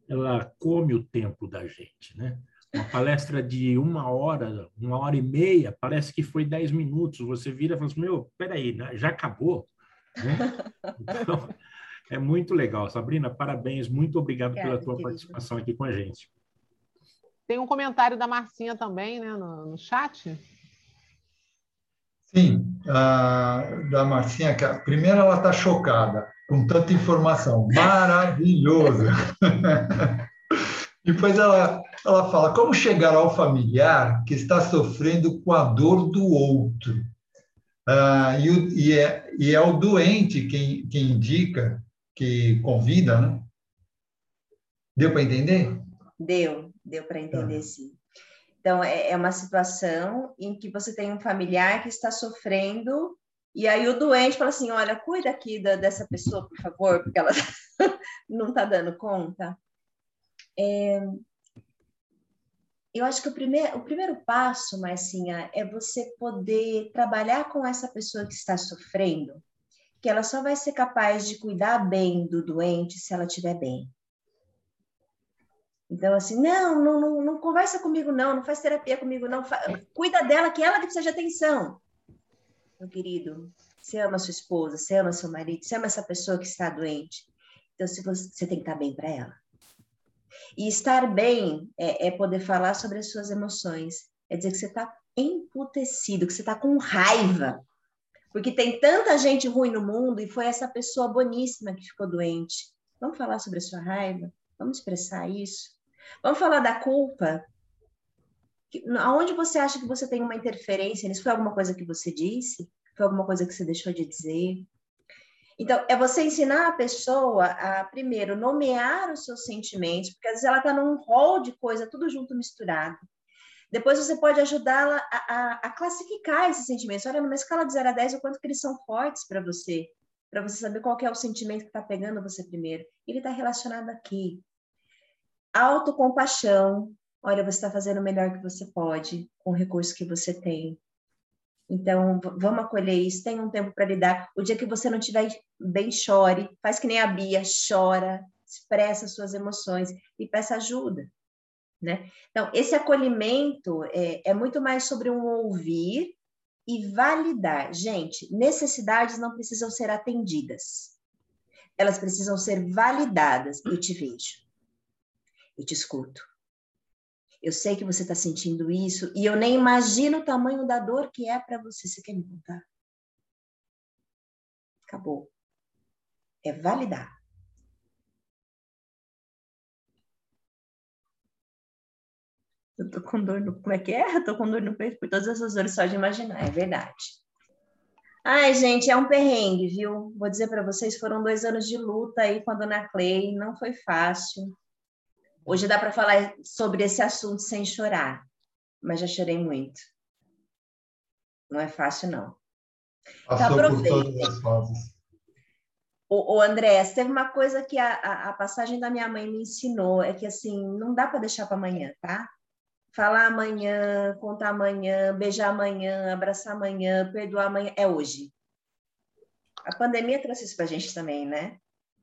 ela come o tempo da gente, né? Uma palestra de uma hora, uma hora e meia, parece que foi dez minutos. Você vira e fala assim, meu, peraí, né? já acabou? Né? Então, é muito legal. Sabrina, parabéns. Muito obrigado pela tua querido. participação aqui com a gente. Tem um comentário da Marcinha também, né, no, no chat. Sim, a, da Marcinha. Primeiro, ela está chocada com tanta informação. Maravilhoso! Depois ela, ela fala como chegar ao familiar que está sofrendo com a dor do outro. Ah, e, o, e, é, e é o doente quem, quem indica, que convida, né? Deu para entender? Deu, deu para entender, tá. sim. Então, é, é uma situação em que você tem um familiar que está sofrendo e aí o doente fala assim, olha, cuida aqui da, dessa pessoa, por favor, porque ela não está dando conta. É, eu acho que o primeiro, o primeiro passo, Marcinha, é você poder trabalhar com essa pessoa que está sofrendo, que ela só vai ser capaz de cuidar bem do doente se ela estiver bem. Então, assim, não, não, não, não, conversa comigo, não, não faz terapia comigo, não. Cuida dela, que ela que precisa de atenção. Meu querido, você ama sua esposa, você ama seu marido, você ama essa pessoa que está doente. Então, se você, você tem que estar bem para ela. E estar bem é, é poder falar sobre as suas emoções. É dizer que você está emputecido, que você está com raiva. Porque tem tanta gente ruim no mundo e foi essa pessoa boníssima que ficou doente. Vamos falar sobre a sua raiva? Vamos expressar isso? Vamos falar da culpa? Aonde você acha que você tem uma interferência nisso? Foi alguma coisa que você disse? Foi alguma coisa que você deixou de dizer? Então, é você ensinar a pessoa a, primeiro, nomear os seus sentimentos, porque às vezes ela está num rol de coisa, tudo junto, misturado. Depois você pode ajudá-la a, a, a, classificar esses sentimentos. Olha, numa escala de 0 a 10, o quanto que eles são fortes para você, para você saber qual é o sentimento que está pegando você primeiro. Ele está relacionado aqui. Autocompaixão. Olha, você está fazendo o melhor que você pode com o recurso que você tem. Então, vamos acolher isso, tem um tempo para lidar. O dia que você não estiver bem, chore, faz que nem a Bia, chora, expressa suas emoções e peça ajuda. Né? Então, esse acolhimento é, é muito mais sobre um ouvir e validar. Gente, necessidades não precisam ser atendidas, elas precisam ser validadas. Eu te vejo, eu te escuto, eu sei que você está sentindo isso e eu nem imagino o tamanho da dor que é para você. Você quer me contar? Acabou. É validar. Eu tô com dor no. Como é que é? Eu tô com dor no peito por todas essas dores só de imaginar, é verdade. Ai, gente, é um perrengue, viu? Vou dizer para vocês, foram dois anos de luta aí com a dona Clay, não foi fácil. Hoje dá para falar sobre esse assunto sem chorar, mas já chorei muito. Não é fácil, não. Passou então, por todas as fases. O, o André, teve uma coisa que a, a, a, passagem da minha mãe me ensinou, é que assim, não dá para deixar para amanhã, tá? Falar amanhã, contar amanhã, beijar amanhã, abraçar amanhã, perdoar amanhã, é hoje. A pandemia trouxe isso para a gente também, né?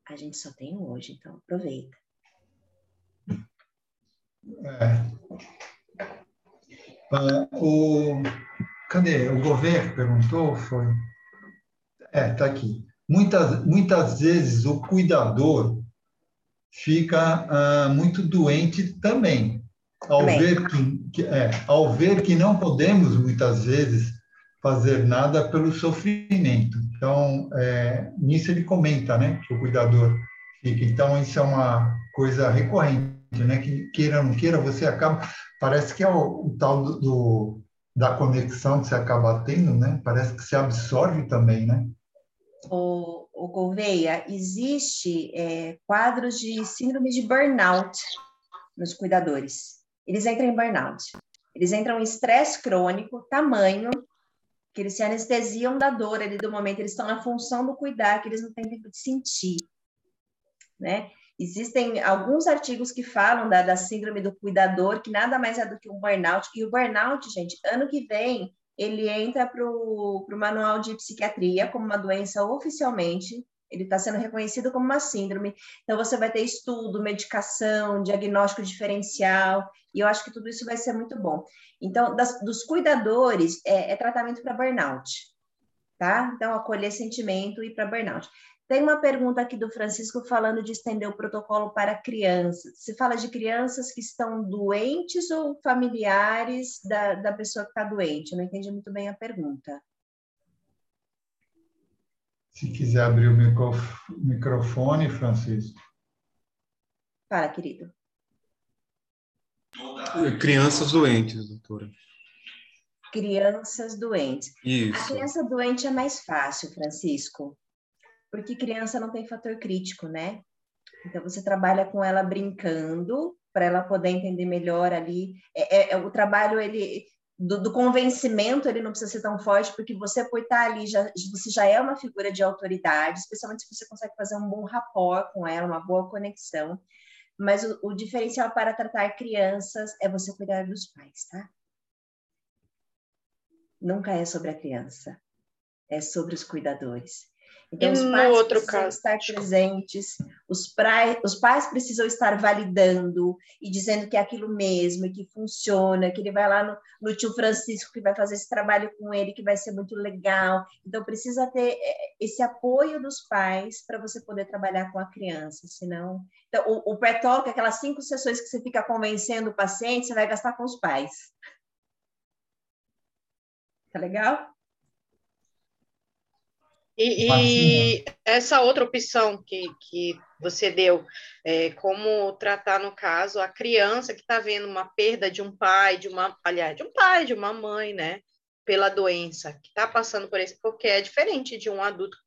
A gente só tem hoje, então aproveita. É. Ah, o, cadê? O governo perguntou? Foi. É, está aqui. Muitas, muitas vezes o cuidador fica ah, muito doente também. ao ver que, é, ao ver que não podemos muitas vezes fazer nada pelo sofrimento. Então, é, nisso ele comenta, né, que o cuidador fica. Então, isso é uma coisa recorrente, né, que queira ou não queira, você acaba, parece que é o, o tal do, do, da conexão que você acaba tendo, né, parece que se absorve também, né. O, o Gouveia, existe é, quadros de síndrome de burnout nos cuidadores. Eles entram em burnout. Eles entram em estresse crônico, tamanho, que eles se anestesiam da dor ali do momento, eles estão na função do cuidar, que eles não têm tempo de sentir, né? Existem alguns artigos que falam da, da síndrome do cuidador, que nada mais é do que um burnout, e o burnout, gente, ano que vem, ele entra para o manual de psiquiatria como uma doença oficialmente, ele está sendo reconhecido como uma síndrome. Então, você vai ter estudo, medicação, diagnóstico diferencial, e eu acho que tudo isso vai ser muito bom. Então, das, dos cuidadores, é, é tratamento para burnout, tá? Então, acolher sentimento e para burnout. Tem uma pergunta aqui do Francisco falando de estender o protocolo para crianças. Se fala de crianças que estão doentes ou familiares da, da pessoa que está doente? Eu não entendi muito bem a pergunta. Se quiser abrir o microfone, Francisco. Fala, querido. Crianças doentes, doutora. Crianças doentes. Isso. A criança doente é mais fácil, Francisco, porque criança não tem fator crítico, né? Então você trabalha com ela brincando para ela poder entender melhor ali. É, é, é, o trabalho ele do, do, convencimento ele não precisa ser tão forte, porque você por estar ali, já, você já é uma figura de autoridade, especialmente se você consegue fazer um bom rapport com ela, uma boa conexão. Mas o, o diferencial para tratar crianças é você cuidar dos pais, tá? Nunca é sobre a criança, é sobre os cuidadores. Então, os pais outro precisam caso. estar presentes, os, pra... os pais precisam estar validando e dizendo que é aquilo mesmo, que funciona, que ele vai lá no, no tio Francisco que vai fazer esse trabalho com ele, que vai ser muito legal. Então, precisa ter é, esse apoio dos pais para você poder trabalhar com a criança, senão... Então, o, o pré-talk, aquelas cinco sessões que você fica convencendo o paciente, você vai gastar com os pais. Tá legal? E, e, essa outra opção que, que você deu, é, como tratar, no caso, a criança que está vendo uma perda de um pai, de uma, aliás, de um pai, de uma mãe, né, pela doença, que está passando por isso, porque é diferente de um adulto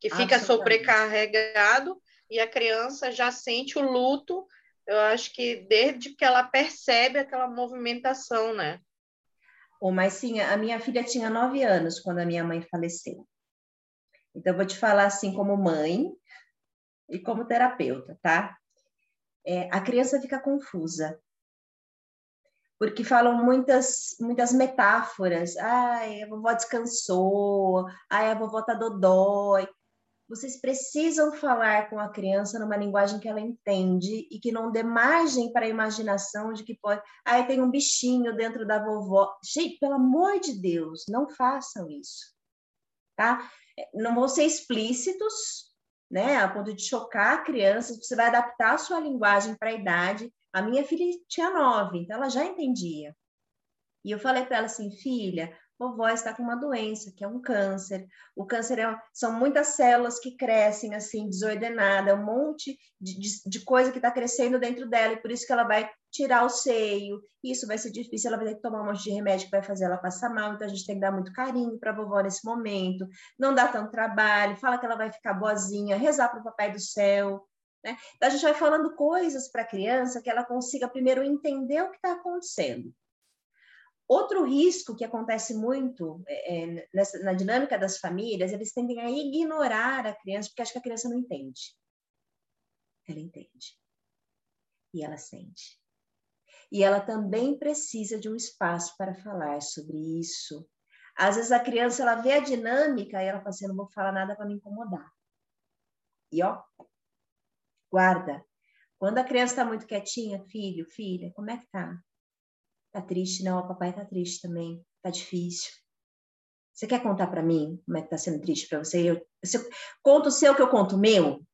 que fica sobrecarregado e a criança já sente o luto, eu acho que desde que ela percebe aquela movimentação, né? Ô, mas sim, a minha filha tinha nove anos quando a minha mãe faleceu. Então, vou te falar assim como mãe e como terapeuta, tá? É, a criança fica confusa. Porque falam muitas, muitas metáforas. Ai, a vovó descansou. Ai, a vovó tá dodói. Vocês precisam falar com a criança numa linguagem que ela entende e que não dê margem para a imaginação de que pode. Ai, tem um bichinho dentro da vovó. Gente, pelo amor de Deus, não façam isso. Tá? Não vão ser explícitos, né, a ponto de chocar a criança, você vai adaptar a sua linguagem para a idade. A minha filha tinha nove, então ela já entendia. E eu falei para ela assim, filha, vovó está com uma doença, que é um câncer. O câncer é, são muitas células que crescem assim, desordenada, um monte de, de, de coisa que está crescendo dentro dela, e por isso que ela vai tirar o seio. Isso vai ser difícil, ela vai ter que tomar um monte de remédio que vai fazer ela passar mal, então a gente tem que dar muito carinho para a vovó nesse momento, não dá tanto trabalho, fala que ela vai ficar boazinha, rezar para o papai do céu. Né? Então, a gente vai falando coisas para a criança que ela consiga primeiro entender o que está acontecendo. Outro risco que acontece muito é, é, nessa, na dinâmica das famílias, eles tendem a ignorar a criança, porque acha que a criança não entende. Ela entende. E ela sente. E ela também precisa de um espaço para falar sobre isso. Às vezes a criança ela vê a dinâmica e ela fala assim: não vou falar nada para me incomodar. E ó, guarda. Quando a criança está muito quietinha, filho, filha, como é que tá? Tá triste? Não, o papai tá triste também. Tá difícil. Você quer contar para mim como é que tá sendo triste para você? Eu, você conta o seu que eu conto o meu?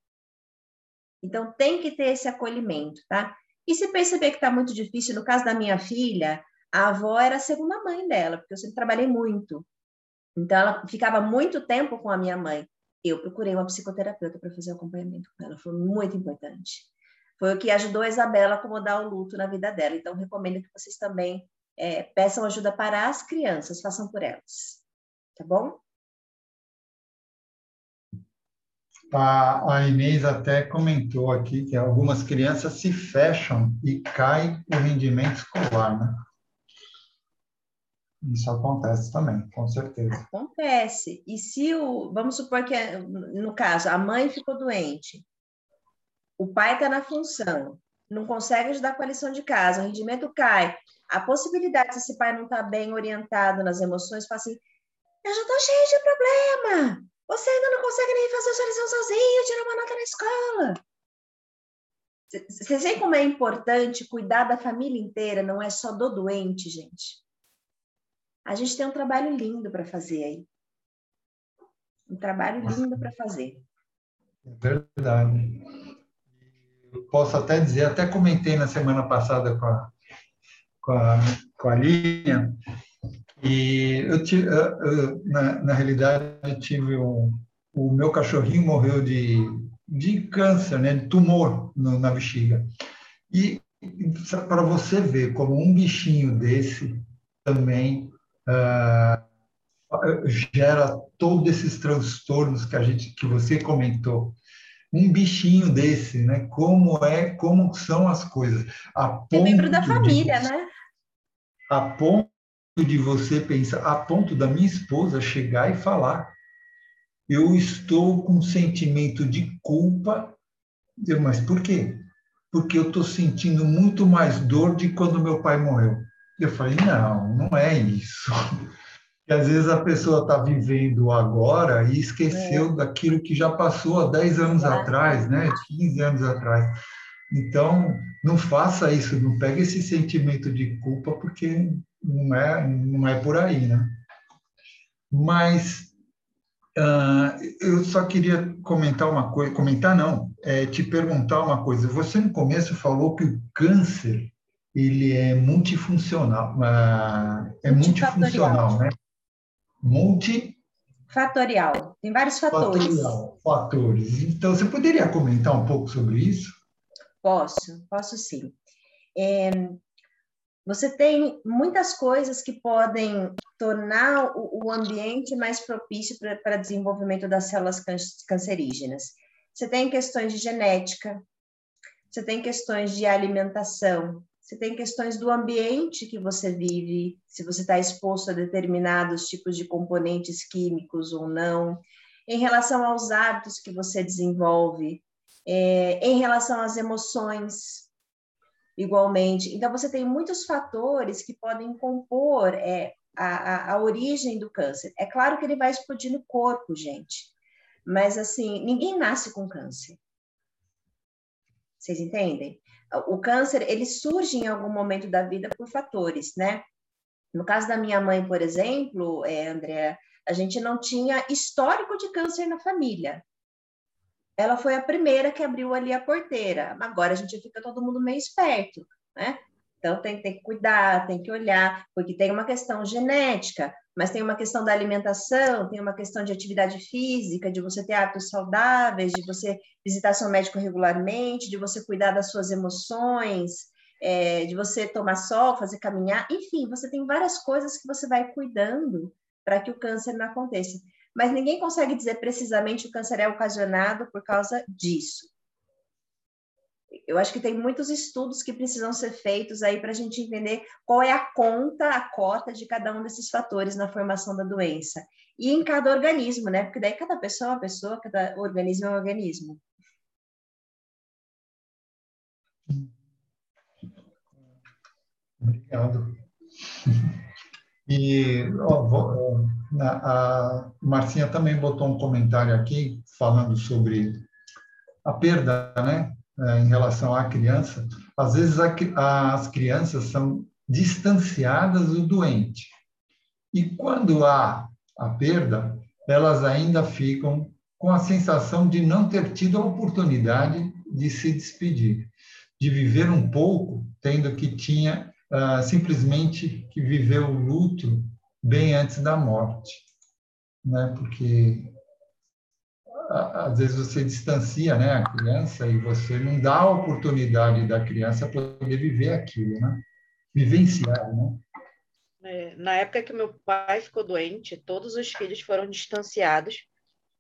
Então tem que ter esse acolhimento, tá? E se perceber que está muito difícil, no caso da minha filha, a avó era a segunda mãe dela, porque eu sempre trabalhei muito. Então, ela ficava muito tempo com a minha mãe. Eu procurei uma psicoterapeuta para fazer acompanhamento com ela, foi muito importante. Foi o que ajudou a Isabela a acomodar o luto na vida dela. Então, recomendo que vocês também é, peçam ajuda para as crianças, façam por elas. Tá bom? A, a Inês até comentou aqui que algumas crianças se fecham e cai o rendimento escolar, né? Isso acontece também, com certeza. Acontece. E se o, vamos supor que, no caso, a mãe ficou doente, o pai está na função, não consegue ajudar com a lição de casa, o rendimento cai. A possibilidade, se esse pai não está bem orientado nas emoções, fala assim: eu já estou cheio de problema, você ainda não consegue nem fazer a sua lição sozinho, tirar uma nota na escola. Vocês veem como é importante cuidar da família inteira, não é só do doente, gente. A gente tem um trabalho lindo para fazer aí. Um trabalho lindo para fazer. É verdade. Posso até dizer, até comentei na semana passada com a, com a, com a Linha, e eu, tive, eu, na, na realidade, eu tive um, o meu cachorrinho morreu de, de câncer, né, de tumor no, na bexiga. E para você ver como um bichinho desse também uh, gera todos esses transtornos que a gente, que você comentou. Um bichinho desse, né? Como é, como são as coisas. A é membro da família, de, né? A ponto de você pensar, a ponto da minha esposa chegar e falar, eu estou com um sentimento de culpa, eu, mas por quê? Porque eu estou sentindo muito mais dor de quando meu pai morreu. Eu falei, não, não é isso. E às vezes a pessoa está vivendo agora e esqueceu é. daquilo que já passou há 10 anos é. atrás, né? 15 anos atrás. Então, não faça isso, não pegue esse sentimento de culpa, porque não é, não é por aí, né? Mas uh, eu só queria comentar uma coisa, comentar não, é te perguntar uma coisa. Você no começo falou que o câncer ele é multifuncional, uh, é multifuncional, né? Multi fatorial. Tem vários fatores. Fatorial, fatores. Então, você poderia comentar um pouco sobre isso? Posso, posso sim. É, você tem muitas coisas que podem tornar o, o ambiente mais propício para desenvolvimento das células cancerígenas. Você tem questões de genética, você tem questões de alimentação, você tem questões do ambiente que você vive, se você está exposto a determinados tipos de componentes químicos ou não, em relação aos hábitos que você desenvolve, é, em relação às emoções, igualmente. Então, você tem muitos fatores que podem compor é, a, a, origem do câncer. É claro que ele vai explodir no corpo, gente, mas assim, ninguém nasce com câncer. Vocês entendem? O câncer, ele surge em algum momento da vida por fatores, né? No caso da minha mãe, por exemplo, é, André, a gente não tinha histórico de câncer na família ela foi a primeira que abriu ali a porteira. Agora a gente fica todo mundo meio esperto, né? Então tem, tem que cuidar, tem que olhar, porque tem uma questão genética, mas tem uma questão da alimentação, tem uma questão de atividade física, de você ter hábitos saudáveis, de você visitar seu médico regularmente, de você cuidar das suas emoções, é, de você tomar sol, fazer caminhar, enfim, você tem várias coisas que você vai cuidando para que o câncer não aconteça mas ninguém consegue dizer precisamente o câncer é ocasionado por causa disso. Eu acho que tem muitos estudos que precisam ser feitos aí para a gente entender qual é a conta, a cota de cada um desses fatores na formação da doença. E em cada organismo, né? Porque daí cada pessoa é uma pessoa, cada organismo é um organismo. Obrigado. E ó, a Marcinha também botou um comentário aqui falando sobre a perda, né, em relação à criança. Às vezes as crianças são distanciadas do doente. E quando há a perda, elas ainda ficam com a sensação de não ter tido a oportunidade de se despedir. de viver um pouco, tendo que tinha uh, simplesmente que viver o luto bem antes da morte, né? Porque às vezes você distancia, né, a criança e você não dá a oportunidade da criança poder viver aquilo, né? Vivenciar, né? É, na época que meu pai ficou doente, todos os filhos foram distanciados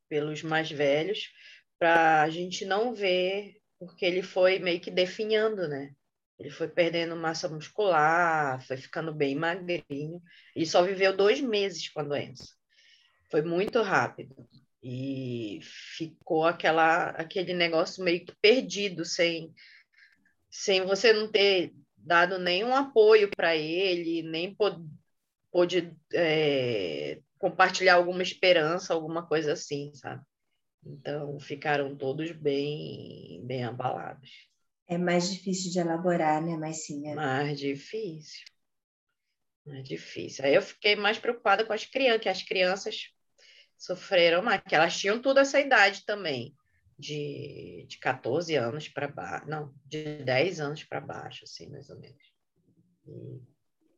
pelos mais velhos para a gente não ver, porque ele foi meio que definhando, né? Ele foi perdendo massa muscular, foi ficando bem magrinho. e só viveu dois meses com a doença. Foi muito rápido. E ficou aquela, aquele negócio meio que perdido, sem, sem você não ter dado nenhum apoio para ele, nem pôde é, compartilhar alguma esperança, alguma coisa assim, sabe? Então, ficaram todos bem, bem abalados. É mais difícil de elaborar, né, Marcinha? Mais difícil. Mais difícil. Aí eu fiquei mais preocupada com as crianças, que as crianças sofreram mais, que elas tinham toda essa idade também, de, de 14 anos para baixo, não, de 10 anos para baixo, assim, mais ou menos. E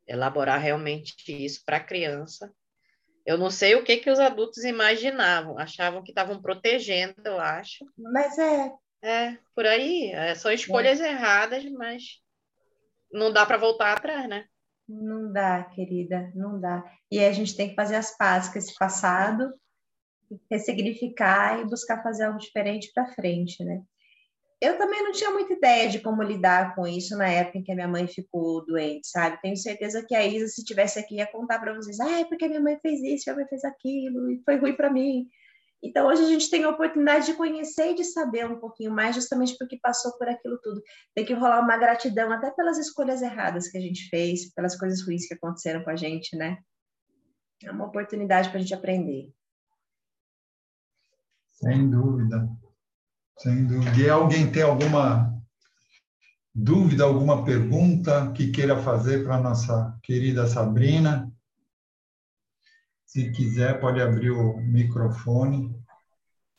elaborar realmente isso para a criança. Eu não sei o que, que os adultos imaginavam, achavam que estavam protegendo, eu acho. Mas é. É, por aí. É, são escolhas é. erradas, mas não dá para voltar atrás, né? Não dá, querida, não dá. E a gente tem que fazer as pazes com esse passado ressignificar e buscar fazer algo diferente para frente, né? Eu também não tinha muita ideia de como lidar com isso na época em que a minha mãe ficou doente, sabe? Tenho certeza que a Isa, se tivesse aqui, ia contar para vocês: ah, é porque minha mãe fez isso, minha mãe fez aquilo, e foi ruim para mim. Então, hoje a gente tem a oportunidade de conhecer e de saber um pouquinho mais, justamente porque passou por aquilo tudo. Tem que rolar uma gratidão até pelas escolhas erradas que a gente fez, pelas coisas ruins que aconteceram com a gente, né? É uma oportunidade para a gente aprender. Sem dúvida. Sem dúvida. E alguém tem alguma dúvida, alguma pergunta que queira fazer para a nossa querida Sabrina? Se quiser, pode abrir o microfone.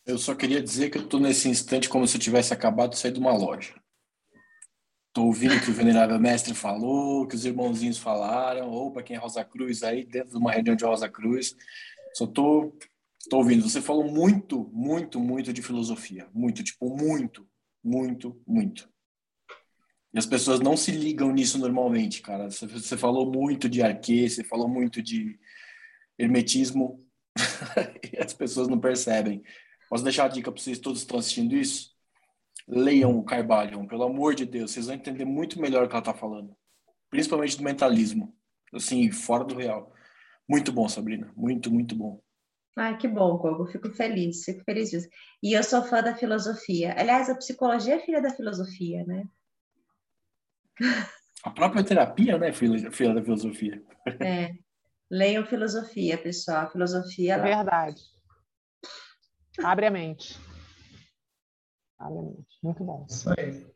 Eu só queria dizer que eu estou nesse instante como se eu tivesse acabado de sair de uma loja. Estou ouvindo o que o venerável mestre falou, que os irmãozinhos falaram, ou para quem é Rosa Cruz aí, dentro de uma reunião de Rosa Cruz. Só estou Estou ouvindo. Você falou muito, muito, muito de filosofia. Muito, tipo, muito, muito, muito. E as pessoas não se ligam nisso normalmente, cara. Você falou muito de arquê, você falou muito de hermetismo, e as pessoas não percebem. Posso deixar a dica para vocês todos que estão assistindo isso? Leiam o Carvalho, pelo amor de Deus. Vocês vão entender muito melhor o que ela está falando. Principalmente do mentalismo. Assim, fora do real. Muito bom, Sabrina. Muito, muito bom. Ai, que bom, Gogo. Fico feliz, fico feliz disso. E eu sou fã da filosofia. Aliás, a psicologia é filha da filosofia, né? A própria terapia, né, filha, filha da filosofia. É. Leiam filosofia, pessoal. A filosofia. Ela... Verdade. Abre a mente. Abre a mente. Muito bom. Isso aí.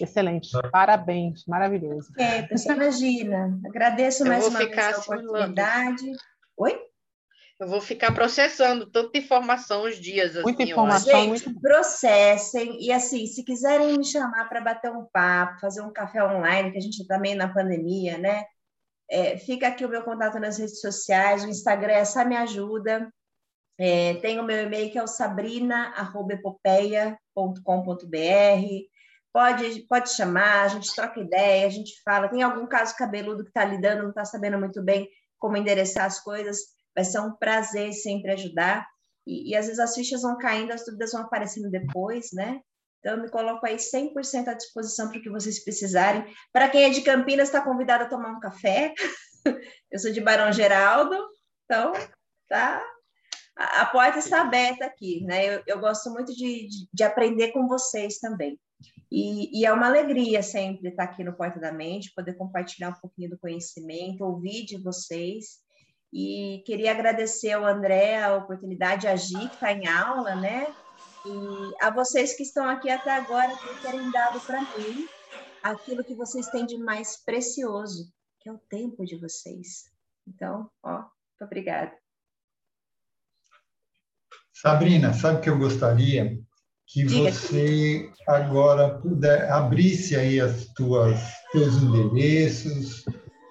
Excelente. Parabéns. Maravilhoso. É, pessoal, imagina. Agradeço mais uma vez a oportunidade. Oi? Eu vou ficar processando tanta informação os dias. Assim, muita informação, Gente, muito... processem. E assim, se quiserem me chamar para bater um papo, fazer um café online, que a gente está meio na pandemia, né? É, fica aqui o meu contato nas redes sociais, o Instagram é essa me ajuda. É, tem o meu e-mail que é o sabrina.epopeia.com.br. Pode, pode chamar, a gente troca ideia, a gente fala. Tem algum caso cabeludo que está lidando, não está sabendo muito bem como endereçar as coisas Vai ser um prazer sempre ajudar. E, e às vezes as fichas vão caindo, as dúvidas vão aparecendo depois, né? Então, eu me coloco aí 100% à disposição para o que vocês precisarem. Para quem é de Campinas, está convidado a tomar um café. eu sou de Barão Geraldo, então, tá? A, porta está aberta aqui, né? Eu, eu gosto muito de, de, de, aprender com vocês também. E, e, é uma alegria sempre estar aqui no Porta da Mente, poder compartilhar um pouquinho do conhecimento, ouvir de vocês e queria agradecer ao André a oportunidade, a Gi, que está em aula, né? E a vocês que estão aqui até agora, por terem dado para mim aquilo que vocês têm de mais precioso, que é o tempo de vocês. Então, ó, muito obrigada. Sabrina, sabe o que eu gostaria? que Diga. você agora puder abrisse aí as tuas teus endereços,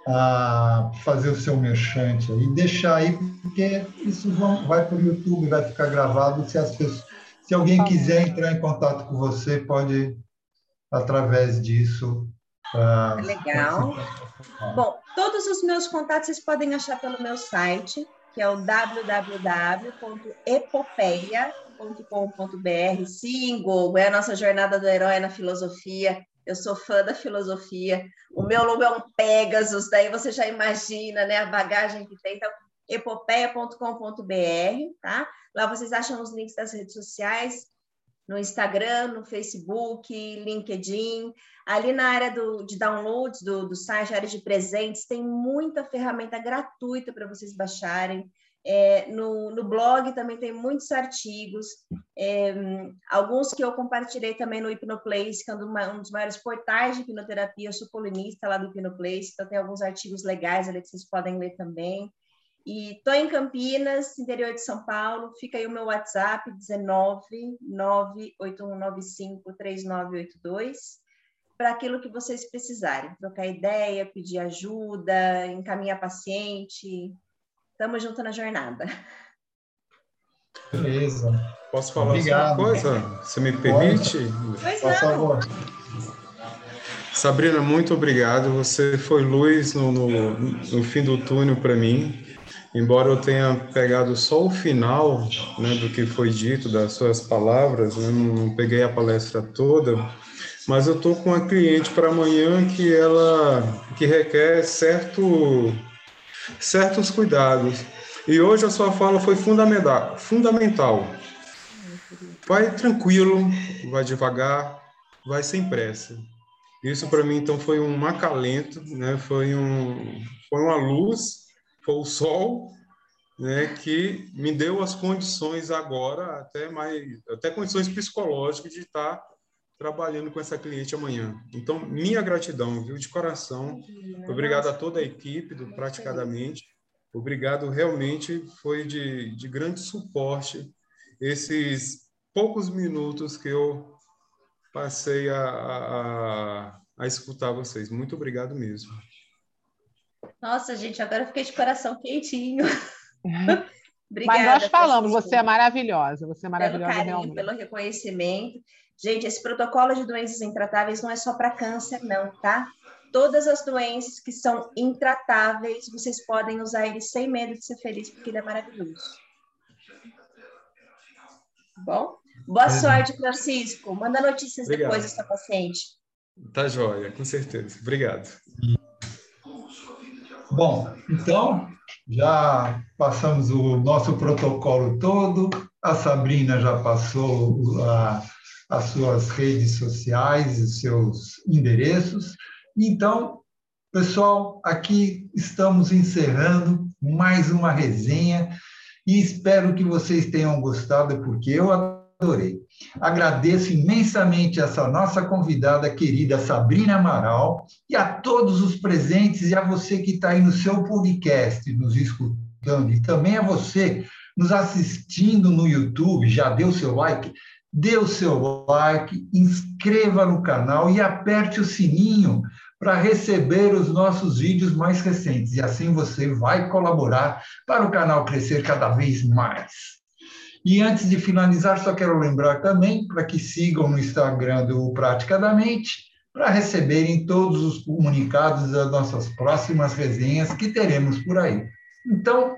a fazer o seu merchante aí, deixar aí, porque isso vão, vai para o YouTube, vai ficar gravado. Se, as pessoas, se alguém tá quiser entrar em contato com você, pode, através disso. Uh, Legal. Bom, todos os meus contatos vocês podem achar pelo meu site, que é o www.epopeia.com.br. Sim, Google, é a nossa jornada do herói na filosofia. Eu sou fã da filosofia. O meu logo é um Pegasus, daí você já imagina né, a bagagem que tem. Então, epopeia.com.br, tá? Lá vocês acham os links das redes sociais, no Instagram, no Facebook, LinkedIn. Ali na área do, de downloads do, do site, área de presentes, tem muita ferramenta gratuita para vocês baixarem. É, no, no, blog também tem muitos artigos, é, alguns que eu compartilhei também no Hipnoplace, que é um, dos maiores portais de hipnoterapia, eu sou colunista lá do Hipnoplace, então tem alguns artigos legais ali que vocês podem ler também. E estou em Campinas, interior de São Paulo, fica aí o meu WhatsApp, 19 98195 3982, para aquilo que vocês precisarem, trocar ideia, pedir ajuda, encaminhar paciente, Estamos juntos na jornada. Beleza. Posso falar Obrigado. uma coisa? Você me permite? Pois Por favor. Sabrina, muito obrigado. Você foi luz no, no, no fim do túnel para mim. Embora eu tenha pegado só o final né, do que foi dito, das suas palavras, né, não peguei a palestra toda, mas eu estou com uma cliente para amanhã que ela que requer certo certos cuidados. E hoje a sua fala foi fundamental. fundamental. Vai tranquilo, vai devagar, vai sem pressa. Isso para mim então foi um acalento, né? Foi um foi uma luz, foi o sol, né, que me deu as condições agora, até mais até condições psicológicas de estar trabalhando com essa cliente amanhã. Então, minha gratidão, viu, de coração. Obrigado a toda a equipe do Praticadamente. Obrigado, realmente foi de, de grande suporte esses poucos minutos que eu passei a, a, a escutar vocês. Muito obrigado mesmo. Nossa, gente, agora eu fiquei de coração quentinho. Obrigada, Mas nós falamos, você é maravilhosa, você é maravilhosa pelo carinho, realmente. Pelo reconhecimento. Gente, esse protocolo de doenças intratáveis não é só para câncer, não, tá? Todas as doenças que são intratáveis, vocês podem usar ele sem medo de ser feliz, porque ele é maravilhoso. Bom? Boa sorte, Francisco. Manda notícias Obrigado. depois dessa paciente. Tá joia, com certeza. Obrigado. Bom, então, já passamos o nosso protocolo todo, a Sabrina já passou a as suas redes sociais, os seus endereços. Então, pessoal, aqui estamos encerrando mais uma resenha e espero que vocês tenham gostado, porque eu adorei. Agradeço imensamente essa nossa convidada querida Sabrina Amaral e a todos os presentes e a você que está aí no seu podcast, nos escutando, e também a você nos assistindo no YouTube, já deu seu like? dê o seu like, inscreva no canal e aperte o sininho para receber os nossos vídeos mais recentes. E assim você vai colaborar para o canal crescer cada vez mais. E antes de finalizar, só quero lembrar também para que sigam no Instagram do Praticadamente para receberem todos os comunicados das nossas próximas resenhas que teremos por aí. Então,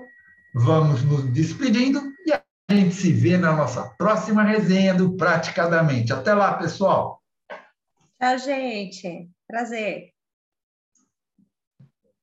vamos nos despedindo e a gente se vê na nossa próxima resenha do Praticadamente. Até lá, pessoal. Tchau, gente. Prazer.